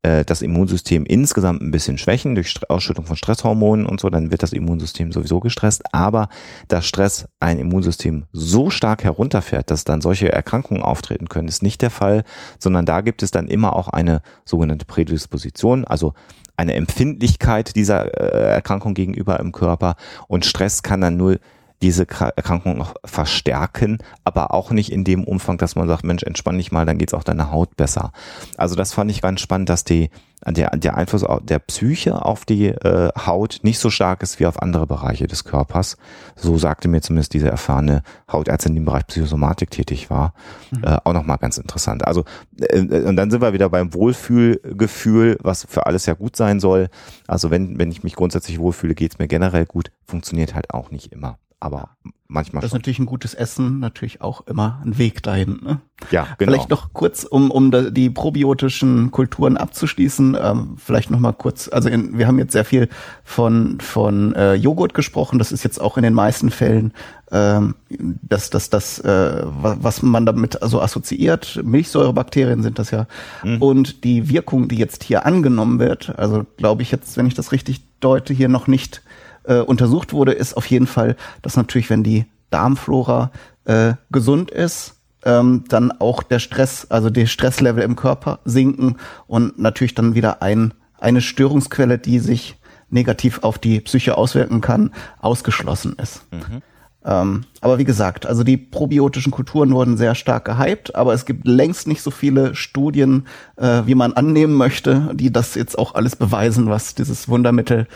äh, das Immunsystem insgesamt ein bisschen schwächen durch Ausschüttung von Stresshormonen und so, dann wird das Immunsystem sowieso gestresst. Aber dass Stress ein Immunsystem so stark herunterfährt, dass dann solche Erkrankungen auftreten können, ist nicht der Fall, sondern da gibt es dann immer auch eine sogenannte Prädisposition, also eine Empfindlichkeit dieser äh, Erkrankung gegenüber im Körper und Stress kann dann nur diese Erkrankung noch verstärken, aber auch nicht in dem Umfang, dass man sagt, Mensch, entspann dich mal, dann geht's auch deiner Haut besser. Also das fand ich ganz spannend, dass die der, der Einfluss der Psyche auf die äh, Haut nicht so stark ist wie auf andere Bereiche des Körpers. So sagte mir zumindest diese erfahrene Hautärztin, die im Bereich Psychosomatik tätig war. Mhm. Äh, auch nochmal ganz interessant. Also, äh, und dann sind wir wieder beim Wohlfühlgefühl, was für alles ja gut sein soll. Also wenn, wenn ich mich grundsätzlich wohlfühle, geht's mir generell gut. Funktioniert halt auch nicht immer aber manchmal Das ist natürlich ein gutes Essen, natürlich auch immer ein Weg dahin. Ne? Ja, genau. Vielleicht noch kurz, um, um die probiotischen Kulturen abzuschließen, ähm, vielleicht noch mal kurz, also in, wir haben jetzt sehr viel von, von äh, Joghurt gesprochen, das ist jetzt auch in den meisten Fällen ähm, das, das, das, äh, was man damit also assoziiert, Milchsäurebakterien sind das ja. Mhm. Und die Wirkung, die jetzt hier angenommen wird, also glaube ich jetzt, wenn ich das richtig deute, hier noch nicht äh, untersucht wurde, ist auf jeden Fall, dass natürlich, wenn die Darmflora äh, gesund ist, ähm, dann auch der Stress, also die Stresslevel im Körper sinken und natürlich dann wieder ein, eine Störungsquelle, die sich negativ auf die Psyche auswirken kann, ausgeschlossen ist. Mhm. Ähm, aber wie gesagt, also die probiotischen Kulturen wurden sehr stark gehypt, aber es gibt längst nicht so viele Studien, äh, wie man annehmen möchte, die das jetzt auch alles beweisen, was dieses Wundermittel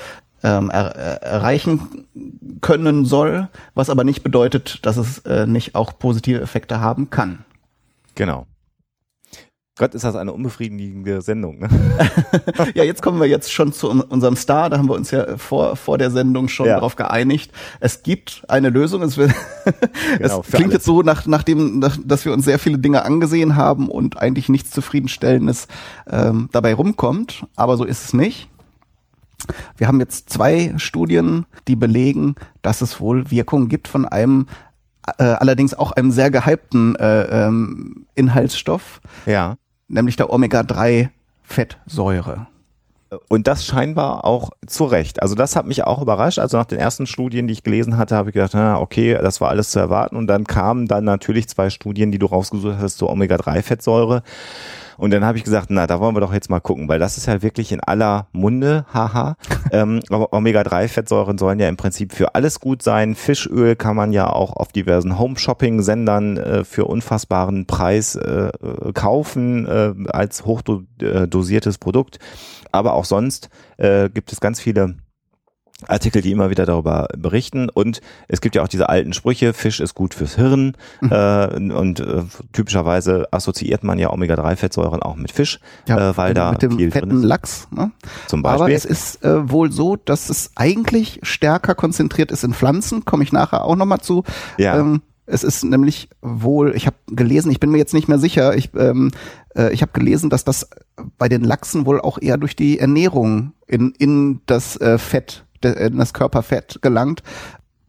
ähm, er, erreichen können soll, was aber nicht bedeutet, dass es äh, nicht auch positive Effekte haben kann. Genau. Gott, ist das eine unbefriedigende Sendung. Ne? <laughs> ja, jetzt kommen wir jetzt schon zu unserem Star. Da haben wir uns ja vor, vor der Sendung schon ja. darauf geeinigt. Es gibt eine Lösung. Es, wird <laughs> genau, es klingt alles. jetzt so, nach, nachdem, nach, dass wir uns sehr viele Dinge angesehen haben und eigentlich nichts Zufriedenstellendes ähm, dabei rumkommt. Aber so ist es nicht. Wir haben jetzt zwei Studien, die belegen, dass es wohl Wirkungen gibt von einem äh, allerdings auch einem sehr gehypten äh, ähm, Inhaltsstoff, ja. nämlich der Omega-3-Fettsäure. Und das scheinbar auch zu Recht. Also das hat mich auch überrascht. Also nach den ersten Studien, die ich gelesen hatte, habe ich gedacht, na, okay, das war alles zu erwarten. Und dann kamen dann natürlich zwei Studien, die du rausgesucht hast, zur Omega-3-Fettsäure. Und dann habe ich gesagt, na, da wollen wir doch jetzt mal gucken, weil das ist ja wirklich in aller Munde, haha. <laughs> ähm, aber Omega-3-Fettsäuren sollen ja im Prinzip für alles gut sein. Fischöl kann man ja auch auf diversen Home-Shopping-Sendern äh, für unfassbaren Preis äh, kaufen äh, als hochdosiertes Produkt. Aber auch sonst äh, gibt es ganz viele Artikel, die immer wieder darüber berichten. Und es gibt ja auch diese alten Sprüche, Fisch ist gut fürs Hirn. Mhm. Äh, und äh, typischerweise assoziiert man ja Omega-3-Fettsäuren auch mit Fisch, ja, äh, weil da mit dem viel fetten Lachs. Ne? Zum Beispiel. Aber es ist äh, wohl so, dass es eigentlich stärker konzentriert ist in Pflanzen. Komme ich nachher auch nochmal zu. Ja. Ähm, es ist nämlich wohl, ich habe gelesen, ich bin mir jetzt nicht mehr sicher, ich, ähm, äh, ich habe gelesen, dass das bei den Lachsen wohl auch eher durch die Ernährung in, in das äh, Fett in das Körperfett gelangt.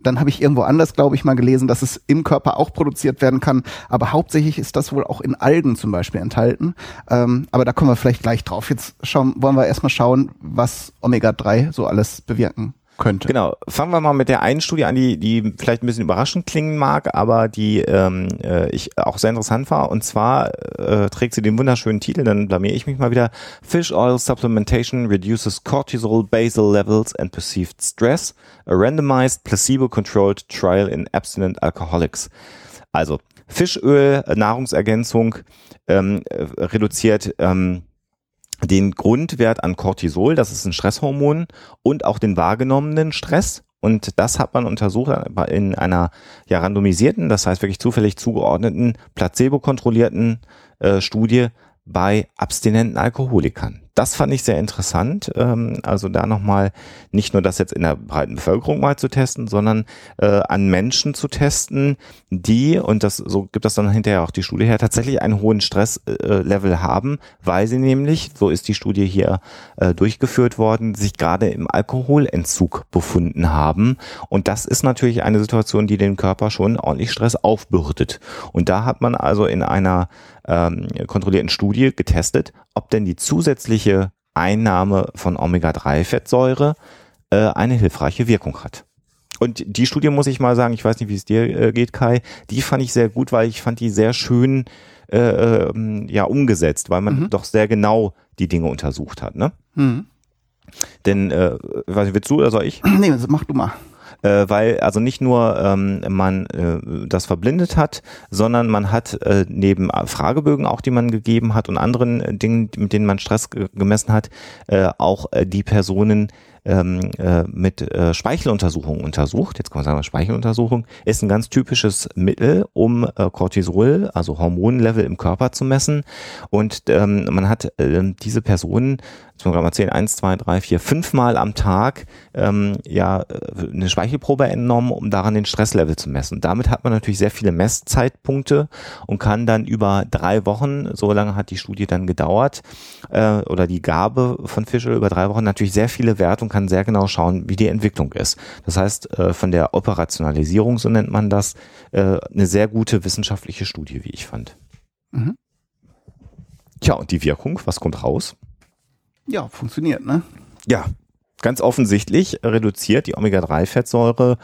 Dann habe ich irgendwo anders, glaube ich, mal gelesen, dass es im Körper auch produziert werden kann. Aber hauptsächlich ist das wohl auch in Algen zum Beispiel enthalten. Ähm, aber da kommen wir vielleicht gleich drauf. Jetzt schauen, wollen wir erstmal schauen, was Omega-3 so alles bewirken könnte. Genau. Fangen wir mal mit der einen Studie an, die, die vielleicht ein bisschen überraschend klingen mag, aber die ähm, äh, ich auch sehr interessant war. Und zwar äh, trägt sie den wunderschönen Titel, dann blamier ich mich mal wieder. Fish Oil Supplementation reduces cortisol basal levels and perceived stress. A randomized placebo-controlled trial in abstinent alcoholics. Also Fischöl, Nahrungsergänzung ähm, äh, reduziert ähm, den Grundwert an Cortisol, das ist ein Stresshormon, und auch den wahrgenommenen Stress. Und das hat man untersucht in einer ja randomisierten, das heißt wirklich zufällig zugeordneten, placebo-kontrollierten äh, Studie bei abstinenten Alkoholikern. Das fand ich sehr interessant. Ähm, also da nochmal nicht nur das jetzt in der breiten Bevölkerung mal zu testen, sondern äh, an Menschen zu testen, die, und das so gibt das dann hinterher auch die Studie her, tatsächlich einen hohen Stresslevel äh, haben, weil sie nämlich, so ist die Studie hier äh, durchgeführt worden, sich gerade im Alkoholentzug befunden haben. Und das ist natürlich eine Situation, die den Körper schon ordentlich Stress aufbürdet. Und da hat man also in einer ähm, kontrollierten Studie getestet, ob denn die zusätzliche Einnahme von Omega-3-Fettsäure äh, eine hilfreiche Wirkung hat. Und die Studie muss ich mal sagen, ich weiß nicht, wie es dir äh, geht, Kai, die fand ich sehr gut, weil ich fand die sehr schön äh, ähm, ja umgesetzt, weil man mhm. doch sehr genau die Dinge untersucht hat. Ne? Mhm. Denn, äh, weiß ich, willst du oder soll ich? Nee, mach du mal. Äh, weil also nicht nur ähm, man äh, das verblindet hat, sondern man hat äh, neben Fragebögen auch, die man gegeben hat und anderen Dingen, mit denen man Stress gemessen hat, äh, auch äh, die Personen ähm, äh, mit äh, Speicheluntersuchungen untersucht. Jetzt kann man sagen, Speicheluntersuchung ist ein ganz typisches Mittel, um äh, Cortisol, also Hormonlevel im Körper zu messen. Und ähm, man hat äh, diese Personen jetzt muss man mal zählen, eins, zwei, drei, vier, fünfmal am Tag ähm, ja äh, eine Speichelprobe entnommen, um daran den Stresslevel zu messen. Damit hat man natürlich sehr viele Messzeitpunkte und kann dann über drei Wochen, so lange hat die Studie dann gedauert, äh, oder die Gabe von Fischel über drei Wochen natürlich sehr viele Werte und kann sehr genau schauen, wie die Entwicklung ist. Das heißt, äh, von der Operationalisierung, so nennt man das, äh, eine sehr gute wissenschaftliche Studie, wie ich fand. Mhm. Tja, und die Wirkung, was kommt raus? Ja, funktioniert, ne? Ja, ganz offensichtlich reduziert die Omega-3-Fettsäure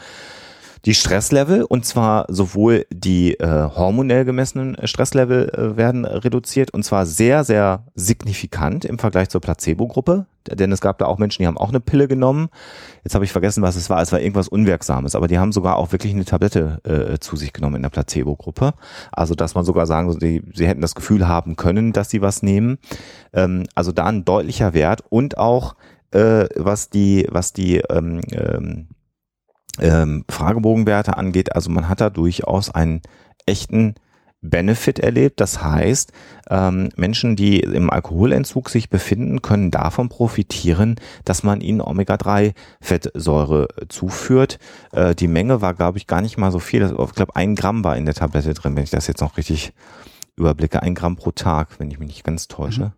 die Stresslevel und zwar sowohl die äh, hormonell gemessenen Stresslevel äh, werden reduziert und zwar sehr, sehr signifikant im Vergleich zur Placebo-Gruppe. Denn es gab da auch Menschen, die haben auch eine Pille genommen. Jetzt habe ich vergessen, was es war. Es war irgendwas Unwirksames, aber die haben sogar auch wirklich eine Tablette äh, zu sich genommen in der Placebo-Gruppe. Also dass man sogar sagen, sie, sie hätten das Gefühl haben können, dass sie was nehmen. Ähm, also da ein deutlicher Wert und auch äh, was die, was die ähm, ähm, ähm, Fragebogenwerte angeht. Also man hat da durchaus einen echten Benefit erlebt. Das heißt, ähm, Menschen, die im Alkoholentzug sich befinden, können davon profitieren, dass man ihnen Omega-3-Fettsäure zuführt. Äh, die Menge war, glaube ich, gar nicht mal so viel. Ich glaube, ein Gramm war in der Tablette drin, wenn ich das jetzt noch richtig überblicke. Ein Gramm pro Tag, wenn ich mich nicht ganz täusche. Mhm.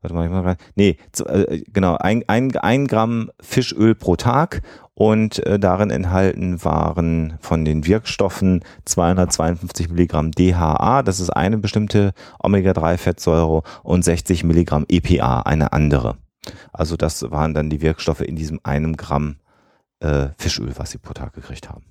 Warte mal, ich mal rein. Nee, äh, genau, ein, ein, ein Gramm Fischöl pro Tag und äh, darin enthalten waren von den Wirkstoffen 252 Milligramm DHA, das ist eine bestimmte Omega-3-Fettsäure und 60 Milligramm EPA, eine andere. Also das waren dann die Wirkstoffe in diesem einem Gramm äh, Fischöl, was sie pro Tag gekriegt haben.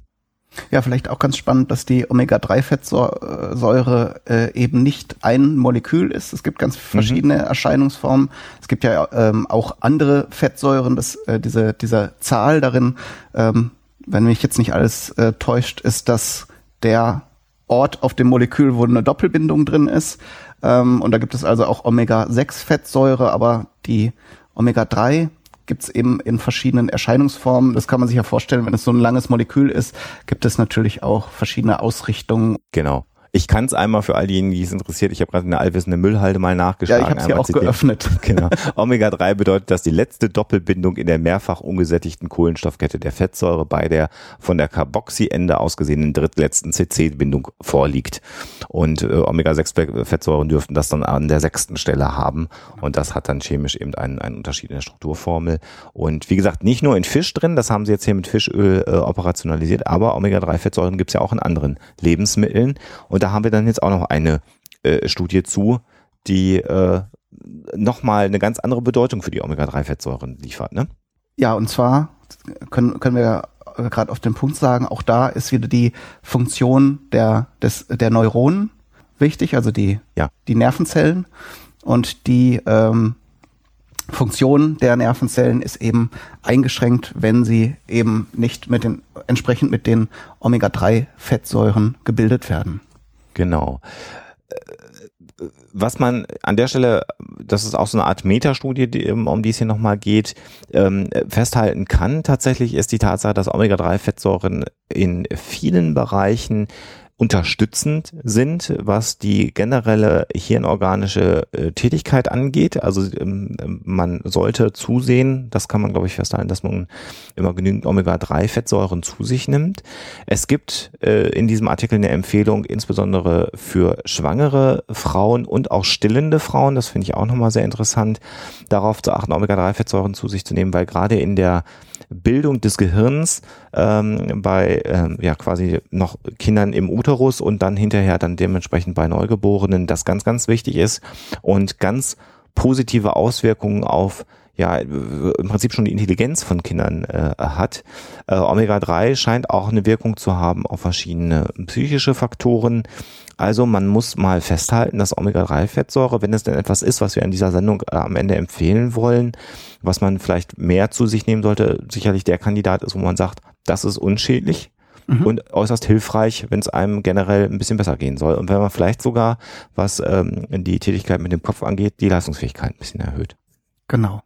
Ja, vielleicht auch ganz spannend, dass die Omega-3-Fettsäure äh, eben nicht ein Molekül ist. Es gibt ganz mhm. verschiedene mhm. Erscheinungsformen. Es gibt ja ähm, auch andere Fettsäuren. Das, äh, diese, dieser Zahl darin, ähm, wenn mich jetzt nicht alles äh, täuscht, ist das der Ort auf dem Molekül, wo eine Doppelbindung drin ist. Ähm, und da gibt es also auch Omega-6-Fettsäure, aber die Omega-3 gibt es eben in verschiedenen Erscheinungsformen. Das kann man sich ja vorstellen, wenn es so ein langes Molekül ist, gibt es natürlich auch verschiedene Ausrichtungen. Genau. Ich kann es einmal für all diejenigen, die es interessiert. Ich habe gerade eine allwissende Müllhalde mal nachgeschlagen. Ja, ich habe sie auch zitiert. geöffnet. <laughs> Genau. Omega-3 bedeutet, dass die letzte Doppelbindung in der mehrfach ungesättigten Kohlenstoffkette der Fettsäure bei der von der Carboxy-Ende ausgesehenen drittletzten CC-Bindung vorliegt. Und äh, Omega-6-Fettsäuren dürften das dann an der sechsten Stelle haben. Und das hat dann chemisch eben einen, einen Unterschied in der Strukturformel. Und wie gesagt, nicht nur in Fisch drin, das haben sie jetzt hier mit Fischöl äh, operationalisiert, aber Omega-3-Fettsäuren gibt es ja auch in anderen Lebensmitteln. Und da haben wir dann jetzt auch noch eine äh, Studie zu, die äh, nochmal eine ganz andere Bedeutung für die Omega-3-Fettsäuren liefert. Ne? Ja, und zwar können, können wir gerade auf den Punkt sagen, auch da ist wieder die Funktion der, des, der Neuronen wichtig, also die, ja. die Nervenzellen. Und die ähm, Funktion der Nervenzellen ist eben eingeschränkt, wenn sie eben nicht mit den, entsprechend mit den Omega-3-Fettsäuren gebildet werden. Genau. Was man an der Stelle, das ist auch so eine Art Metastudie, die, um die es hier nochmal geht, ähm, festhalten kann, tatsächlich ist die Tatsache, dass Omega-3-Fettsäuren in vielen Bereichen unterstützend sind, was die generelle hirnorganische äh, Tätigkeit angeht. Also ähm, man sollte zusehen, das kann man glaube ich festhalten, dass man immer genügend Omega-3-Fettsäuren zu sich nimmt. Es gibt äh, in diesem Artikel eine Empfehlung, insbesondere für schwangere Frauen und auch stillende Frauen, das finde ich auch nochmal sehr interessant, darauf zu achten, Omega-3-Fettsäuren zu sich zu nehmen, weil gerade in der Bildung des Gehirns ähm, bei ähm, ja quasi noch Kindern im Uterus und dann hinterher dann dementsprechend bei Neugeborenen, das ganz, ganz wichtig ist. Und ganz positive Auswirkungen auf ja im Prinzip schon die Intelligenz von Kindern äh, hat. Äh, Omega-3 scheint auch eine Wirkung zu haben auf verschiedene psychische Faktoren. Also man muss mal festhalten, dass Omega-3-Fettsäure, wenn es denn etwas ist, was wir in dieser Sendung äh, am Ende empfehlen wollen, was man vielleicht mehr zu sich nehmen sollte, sicherlich der Kandidat ist, wo man sagt, Das ist unschädlich mhm. und äußerst hilfreich, wenn es einem generell ein bisschen besser gehen soll. Und wenn man vielleicht sogar, was ähm, die Tätigkeit mit dem Kopf angeht, die Leistungsfähigkeit ein bisschen erhöht. Genau.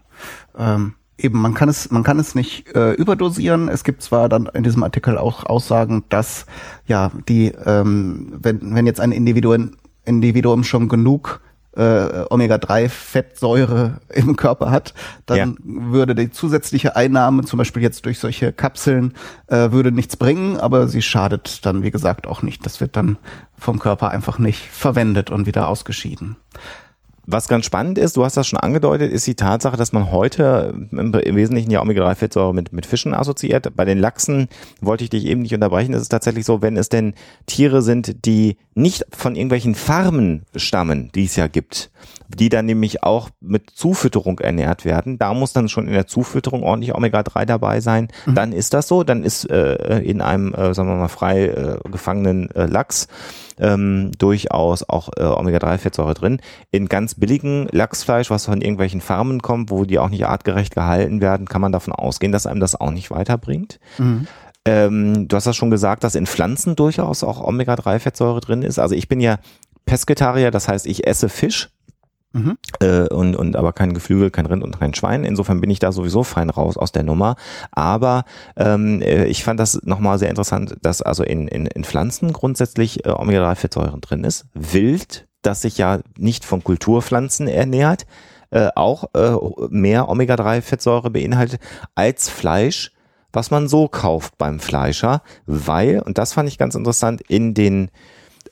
Ähm, eben, man kann es, man kann es nicht äh, überdosieren. Es gibt zwar dann in diesem Artikel auch Aussagen, dass ja die, ähm, wenn, wenn jetzt ein Individuum, Individuum schon genug äh, Omega-3-Fettsäure <laughs> im Körper hat, dann ja. würde die zusätzliche Einnahme, zum Beispiel jetzt durch solche Kapseln, äh, würde nichts bringen, aber sie schadet dann, wie gesagt, auch nicht. Das wird dann vom Körper einfach nicht verwendet und wieder ausgeschieden. Was ganz spannend ist, du hast das schon angedeutet, ist die Tatsache, dass man heute im, Wesentlichen ja Omega-3-Fettsäure mit, mit Fischen assoziiert. Bei den Lachsen wollte ich dich eben nicht unterbrechen. Es ist tatsächlich so, wenn es denn Tiere sind, die nicht von irgendwelchen Farmen stammen, die es ja gibt, die dann nämlich auch mit Zufütterung ernährt werden. Da muss dann schon in der Zufütterung ordentlich Omega-3 dabei sein. Mhm. Dann ist das so. Dann ist äh, in einem, äh, sagen wir mal, frei äh, gefangenen äh, Lachs ähm, durchaus auch äh, Omega-3-Fettsäure drin. In ganz billigen Lachsfleisch, was von irgendwelchen Farmen kommt, wo die auch nicht artgerecht gehalten werden, kann man davon ausgehen, dass einem das auch nicht weiterbringt. Mhm. Ähm, du hast das schon gesagt, dass in Pflanzen durchaus auch Omega-3-Fettsäure drin ist. Also ich bin ja Pesketarier, das heißt, ich esse Fisch Mhm. Äh, und, und aber kein Geflügel, kein Rind und kein Schwein. Insofern bin ich da sowieso fein raus aus der Nummer. Aber ähm, äh, ich fand das nochmal sehr interessant, dass also in, in, in Pflanzen grundsätzlich äh, Omega-3-Fettsäuren drin ist. Wild, das sich ja nicht von Kulturpflanzen ernährt, äh, auch äh, mehr Omega-3-Fettsäure beinhaltet als Fleisch, was man so kauft beim Fleischer, weil, und das fand ich ganz interessant, in den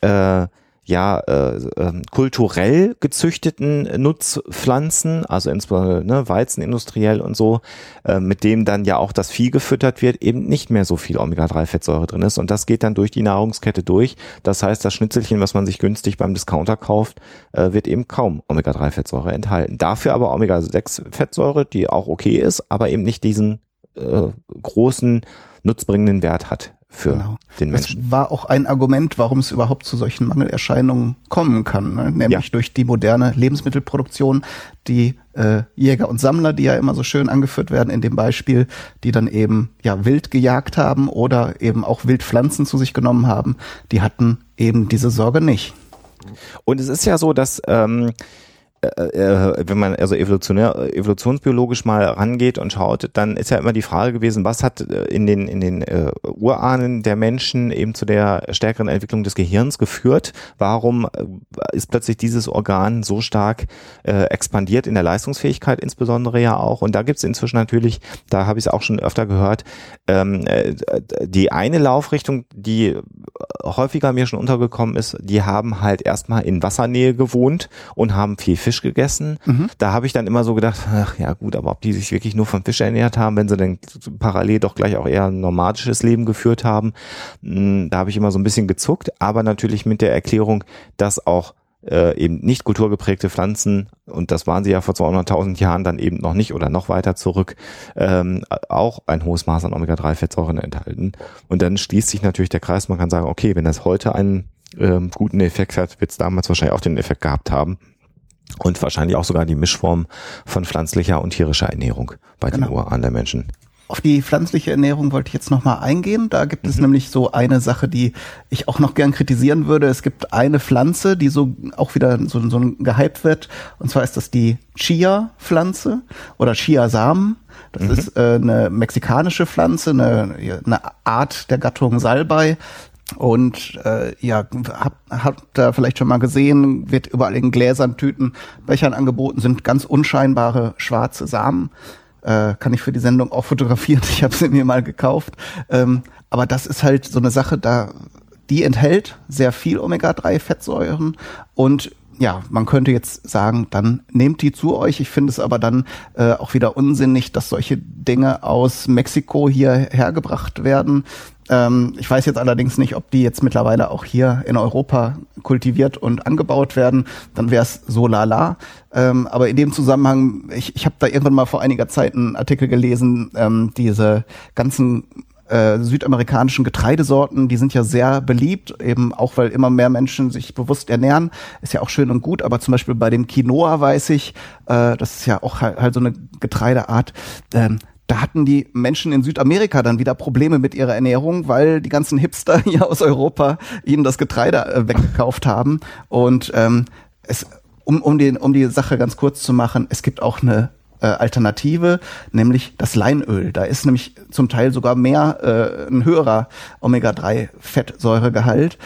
äh, ja äh, äh, kulturell gezüchteten Nutzpflanzen, also insbesondere ne, Weizen industriell und so, äh, mit dem dann ja auch das Vieh gefüttert wird, eben nicht mehr so viel Omega-3-Fettsäure drin ist. Und das geht dann durch die Nahrungskette durch. Das heißt, das Schnitzelchen, was man sich günstig beim Discounter kauft, äh, wird eben kaum Omega-3-Fettsäure enthalten. Dafür aber Omega-6-Fettsäure, die auch okay ist, aber eben nicht diesen äh, großen nutzbringenden Wert hat für genau. den Menschen. Das war auch ein Argument, warum es überhaupt zu solchen Mangelerscheinungen kommen kann, ne? nämlich ja. durch die moderne Lebensmittelproduktion, die äh, Jäger und Sammler, die ja immer so schön angeführt werden in dem Beispiel, die dann eben ja wild gejagt haben oder eben auch Wildpflanzen zu sich genommen haben, die hatten eben diese Sorge nicht. Und es ist ja so, dass ähm, äh, äh, wenn man also evolutionär, evolutionsbiologisch mal rangeht und schaut, dann ist ja immer die Frage gewesen, was hat äh, in den, in den äh, Urahnen der Menschen eben zu der stärkeren Entwicklung des Gehirns geführt? Warum ist plötzlich dieses Organ so stark äh, expandiert in der Leistungsfähigkeit insbesondere ja auch? Und da gibt es inzwischen natürlich, da habe ich es auch schon öfter gehört, ähm, die eine Laufrichtung, die häufiger mir schon untergekommen ist, die haben halt erstmal in Wassernähe gewohnt und haben viel Fisch gegessen. Mhm. Da habe ich dann immer so gedacht, ach ja gut, aber ob die sich wirklich nur vom Fisch ernährt haben, wenn sie dann parallel doch gleich auch eher ein nomadisches Leben geführt haben, hm, da habe ich immer so ein bisschen gezuckt, aber natürlich mit der Erklärung, dass auch äh, eben nicht kulturgeprägte Pflanzen, und das waren sie ja vor 200.000 Jahren dann eben noch nicht oder noch weiter zurück, ähm, auch ein hohes Maß an Omega-3-Fettsäuren enthalten. Und dann schließt sich natürlich der Kreis, man kann sagen, okay, wenn das heute einen ähm, guten Effekt hat, wird es damals wahrscheinlich auch den Effekt gehabt haben und wahrscheinlich auch sogar die Mischform von pflanzlicher und tierischer Ernährung bei genau. den Urahnen der Menschen. Auf die pflanzliche Ernährung wollte ich jetzt nochmal eingehen. Da gibt es mhm. nämlich so eine Sache, die ich auch noch gern kritisieren würde. Es gibt eine Pflanze, die so auch wieder so, so gehypt wird. Und zwar ist das die Chia-Pflanze oder Chia-Samen. Das mhm. ist äh, eine mexikanische Pflanze, eine, eine Art der Gattung Salbei. Und äh, ja, habt hab da vielleicht schon mal gesehen, wird überall in Gläsern, Tüten, Bechern angeboten, sind ganz unscheinbare schwarze Samen. Äh, kann ich für die Sendung auch fotografieren. <laughs> Ich habe sie mir mal gekauft. Ähm, aber das ist halt so eine Sache, da die enthält sehr viel Omega-3-Fettsäuren und ja, man könnte jetzt sagen, dann nehmt die zu euch. Ich finde es aber dann äh, auch wieder unsinnig, dass solche Dinge aus Mexiko hier hergebracht werden. Ähm, ich weiß jetzt allerdings nicht, ob die jetzt mittlerweile auch hier in Europa kultiviert und angebaut werden. Dann wäre es so lala. Ähm, aber in dem Zusammenhang, ich, ich habe da irgendwann mal vor einiger Zeit einen Artikel gelesen, ähm, diese ganzen äh, südamerikanischen Getreidesorten, die sind ja sehr beliebt, eben auch weil immer mehr Menschen sich bewusst ernähren, ist ja auch schön und gut, aber zum Beispiel bei dem Quinoa weiß ich, äh, das ist ja auch halt, halt so eine Getreideart, ähm, da hatten die Menschen in Südamerika dann wieder Probleme mit ihrer Ernährung, weil die ganzen Hipster <laughs> hier aus Europa ihnen das Getreide äh, weggekauft haben. Und ähm, es, um, um, den, um die Sache ganz kurz zu machen, es gibt auch eine äh, Alternative, nämlich das Leinöl. Da ist nämlich zum Teil sogar mehr äh, ein höherer Omega-3-Fettsäuregehalt.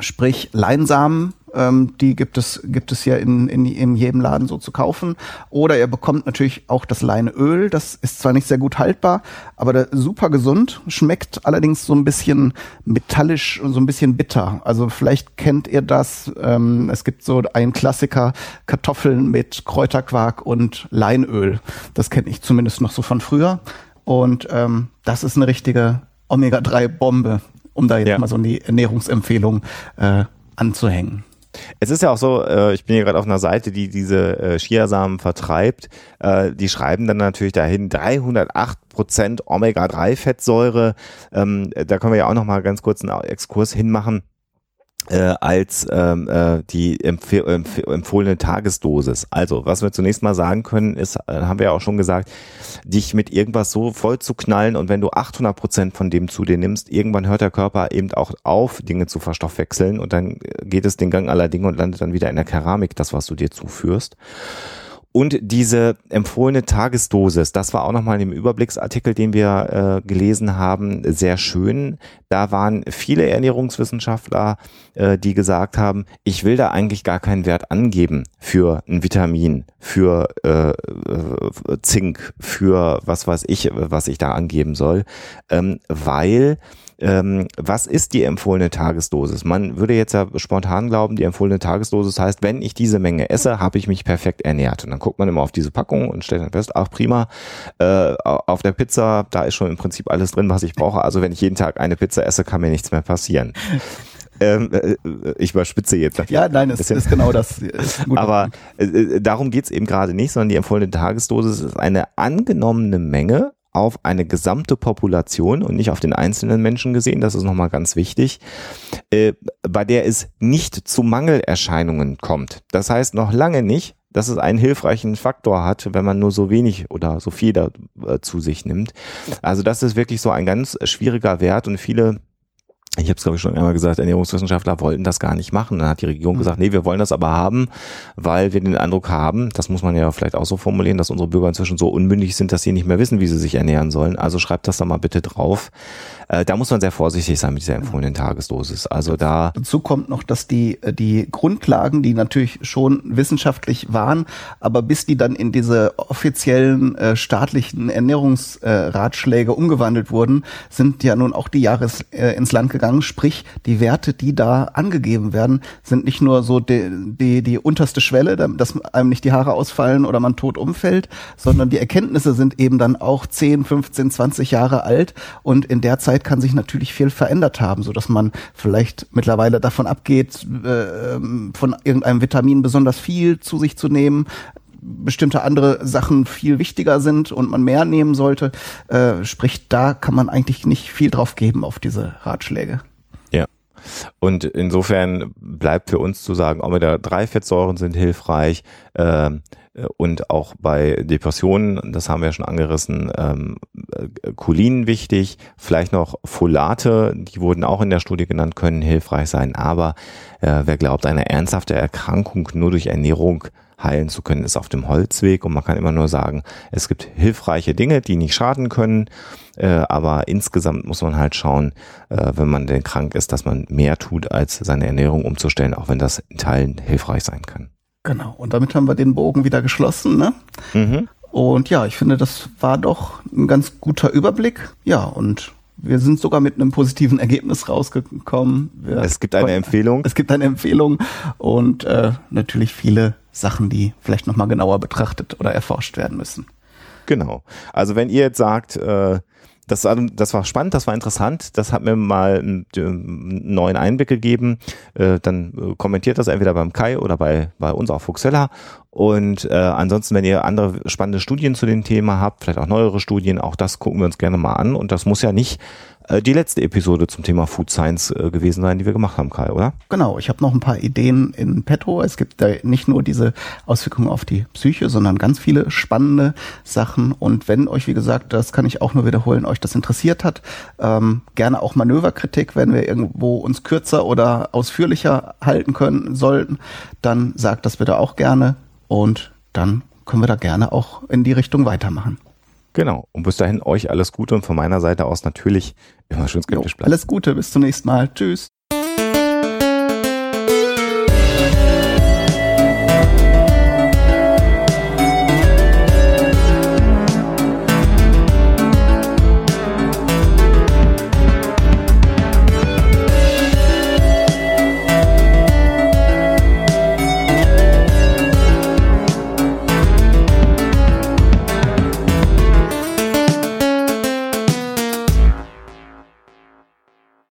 Sprich, Leinsamen ähm, die gibt es, gibt es ja in, in, in jedem Laden so zu kaufen. Oder ihr bekommt natürlich auch das Leinöl. Das ist zwar nicht sehr gut haltbar, aber super gesund. Schmeckt allerdings so ein bisschen metallisch und so ein bisschen bitter. Also vielleicht kennt ihr das. Ähm, es gibt so einen Klassiker, Kartoffeln mit Kräuterquark und Leinöl. Das kenne ich zumindest noch so von früher. Und ähm, das ist eine richtige Omega-3-Bombe, um da jetzt ja. mal so die Ernährungsempfehlung äh, anzuhängen. Es ist ja auch so, äh, ich bin hier gerade auf einer Seite, die diese äh, Chiasamen vertreibt. Äh, die schreiben dann natürlich dahin 308 Prozent Omega-3-Fettsäure. Ähm, da können wir ja auch noch mal ganz kurz einen Exkurs hinmachen äh, als ähm, äh, die empf empf empfohlene Tagesdosis. Also, was wir zunächst mal sagen können, ist, äh, haben wir ja auch schon gesagt, dich mit irgendwas so voll zu knallen und wenn du 800 Prozent von dem zu dir nimmst, irgendwann hört der Körper eben auch auf, Dinge zu verstoffwechseln und dann geht es den Gang aller Dinge und landet dann wieder in der Keramik, das, was du dir zuführst. Und diese empfohlene Tagesdosis, das war auch nochmal im Überblicksartikel, den wir äh, gelesen haben, sehr schön. Da waren viele Ernährungswissenschaftler, äh, die gesagt haben, ich will da eigentlich gar keinen Wert angeben für ein Vitamin, für äh, äh Zink, für was weiß ich, was ich da angeben soll, ähm, weil ähm, was ist die empfohlene Tagesdosis? Man würde jetzt ja spontan glauben, die empfohlene Tagesdosis heißt, wenn ich diese Menge esse, habe ich mich perfekt ernährt. Und dann guckt man immer auf diese Packung und stellt dann fest, ach prima, äh, auf der Pizza, da ist schon im Prinzip alles drin, was ich brauche. Also wenn ich jeden Tag eine Pizza esse, kann mir nichts mehr passieren. <laughs> Ähm, äh, ich überspitze jetzt. Ja, nein, es ist genau das. <laughs> Aber äh, äh, darum geht's eben gerade nicht, sondern die empfohlene Tagesdosis ist eine angenommene Menge auf eine gesamte Population und nicht auf den einzelnen Menschen gesehen, das ist nochmal ganz wichtig, äh, bei der es nicht zu Mangelerscheinungen kommt. Das heißt noch lange nicht, dass es einen hilfreichen Faktor hat, wenn man nur so wenig oder so viel da, äh, zu sich nimmt. Also das ist wirklich so ein ganz schwieriger Wert und viele ich habe es glaube ich schon einmal gesagt, Ernährungswissenschaftler wollten das gar nicht machen. Dann hat die Regierung mhm. gesagt, nee, wir wollen das aber haben, weil wir den Eindruck haben, das muss man ja vielleicht auch so formulieren, dass unsere Bürger inzwischen so unmündig sind, dass sie nicht mehr wissen, wie sie sich ernähren sollen. Also schreibt das da mal bitte drauf. Äh, da muss man sehr vorsichtig sein mit dieser empfohlenen Tagesdosis. Also da. Dazu kommt noch, dass die, äh, die Grundlagen, die natürlich schon wissenschaftlich waren, aber bis die dann in diese offiziellen äh, staatlichen Ernährungsratschläge äh, umgewandelt wurden, sind ja nun auch die Jahres äh, ins Land gegangen. Sprich, die Werte, die da angegeben werden, sind nicht nur so die, die, die unterste Schwelle, dass einem nicht die Haare ausfallen oder man tot umfällt, sondern die Erkenntnisse sind eben dann auch 10, 15, 20 Jahre alt und in der Zeit Zeit kann sich natürlich viel verändert haben, so dass man vielleicht mittlerweile davon abgeht, äh, von irgendeinem Vitamin besonders viel zu sich zu nehmen, bestimmte andere Sachen viel wichtiger sind und man mehr nehmen sollte. Äh, sprich, da kann man eigentlich nicht viel drauf geben auf diese Ratschläge. Und insofern bleibt für uns zu sagen, Omega-3-Fettsäuren sind hilfreich. Äh, äh, und auch bei Depressionen, das haben wir schon angerissen, ähm, Cholin wichtig, vielleicht noch Folate, die wurden auch in der Studie genannt, können hilfreich sein, aber äh, wer glaubt, eine ernsthafte Erkrankung nur durch Ernährung heilen zu können, ist auf dem Holzweg und man kann immer nur sagen, es gibt hilfreiche Dinge, die nicht schaden können, äh, aber insgesamt muss man halt schauen, äh, wenn man denn krank ist, dass man mehr tut, als seine Ernährung umzustellen, auch wenn das in Teilen hilfreich sein kann. Genau, und damit haben wir den Bogen wieder geschlossen. Ne? Mhm. Und ja, ich finde, das war doch ein ganz guter Überblick. Ja, und wir sind sogar mit einem positiven Ergebnis rausgekommen. Wir es gibt eine Empfehlung. Es gibt eine Empfehlung und äh, natürlich viele Sachen, die vielleicht nochmal genauer betrachtet oder erforscht werden müssen. Genau. Also wenn ihr jetzt sagt, äh, das, das war spannend, das war interessant, das hat mir mal einen, neuen Einblick gegeben. Äh, dann äh, kommentiert das entweder beim Kai oder bei, bei uns auf Fuchsella. Und äh, ansonsten, wenn ihr andere spannende Studien zu dem Thema habt, vielleicht auch neuere Studien, auch das gucken wir uns gerne mal an. Und das muss ja nicht die letzte Episode zum Thema Food Science äh, gewesen sein, die wir gemacht haben, Kai, oder? Genau, ich habe noch ein paar Ideen in petto. Es gibt da nicht nur diese Auswirkungen auf die Psyche, sondern ganz viele spannende Sachen. Und wenn euch, wie gesagt, das kann ich auch nur wiederholen, euch das interessiert hat, ähm, gerne auch Manöverkritik, wenn wir irgendwo uns kürzer oder ausführlicher halten können sollten, dann sagt das bitte auch gerne und dann können wir da gerne auch in die Richtung weitermachen. Genau. Und bis dahin euch alles Gute und von meiner Seite aus natürlich immer schön skeptisch bleiben. Alles Gute, bis zum nächsten Mal. Tschüss.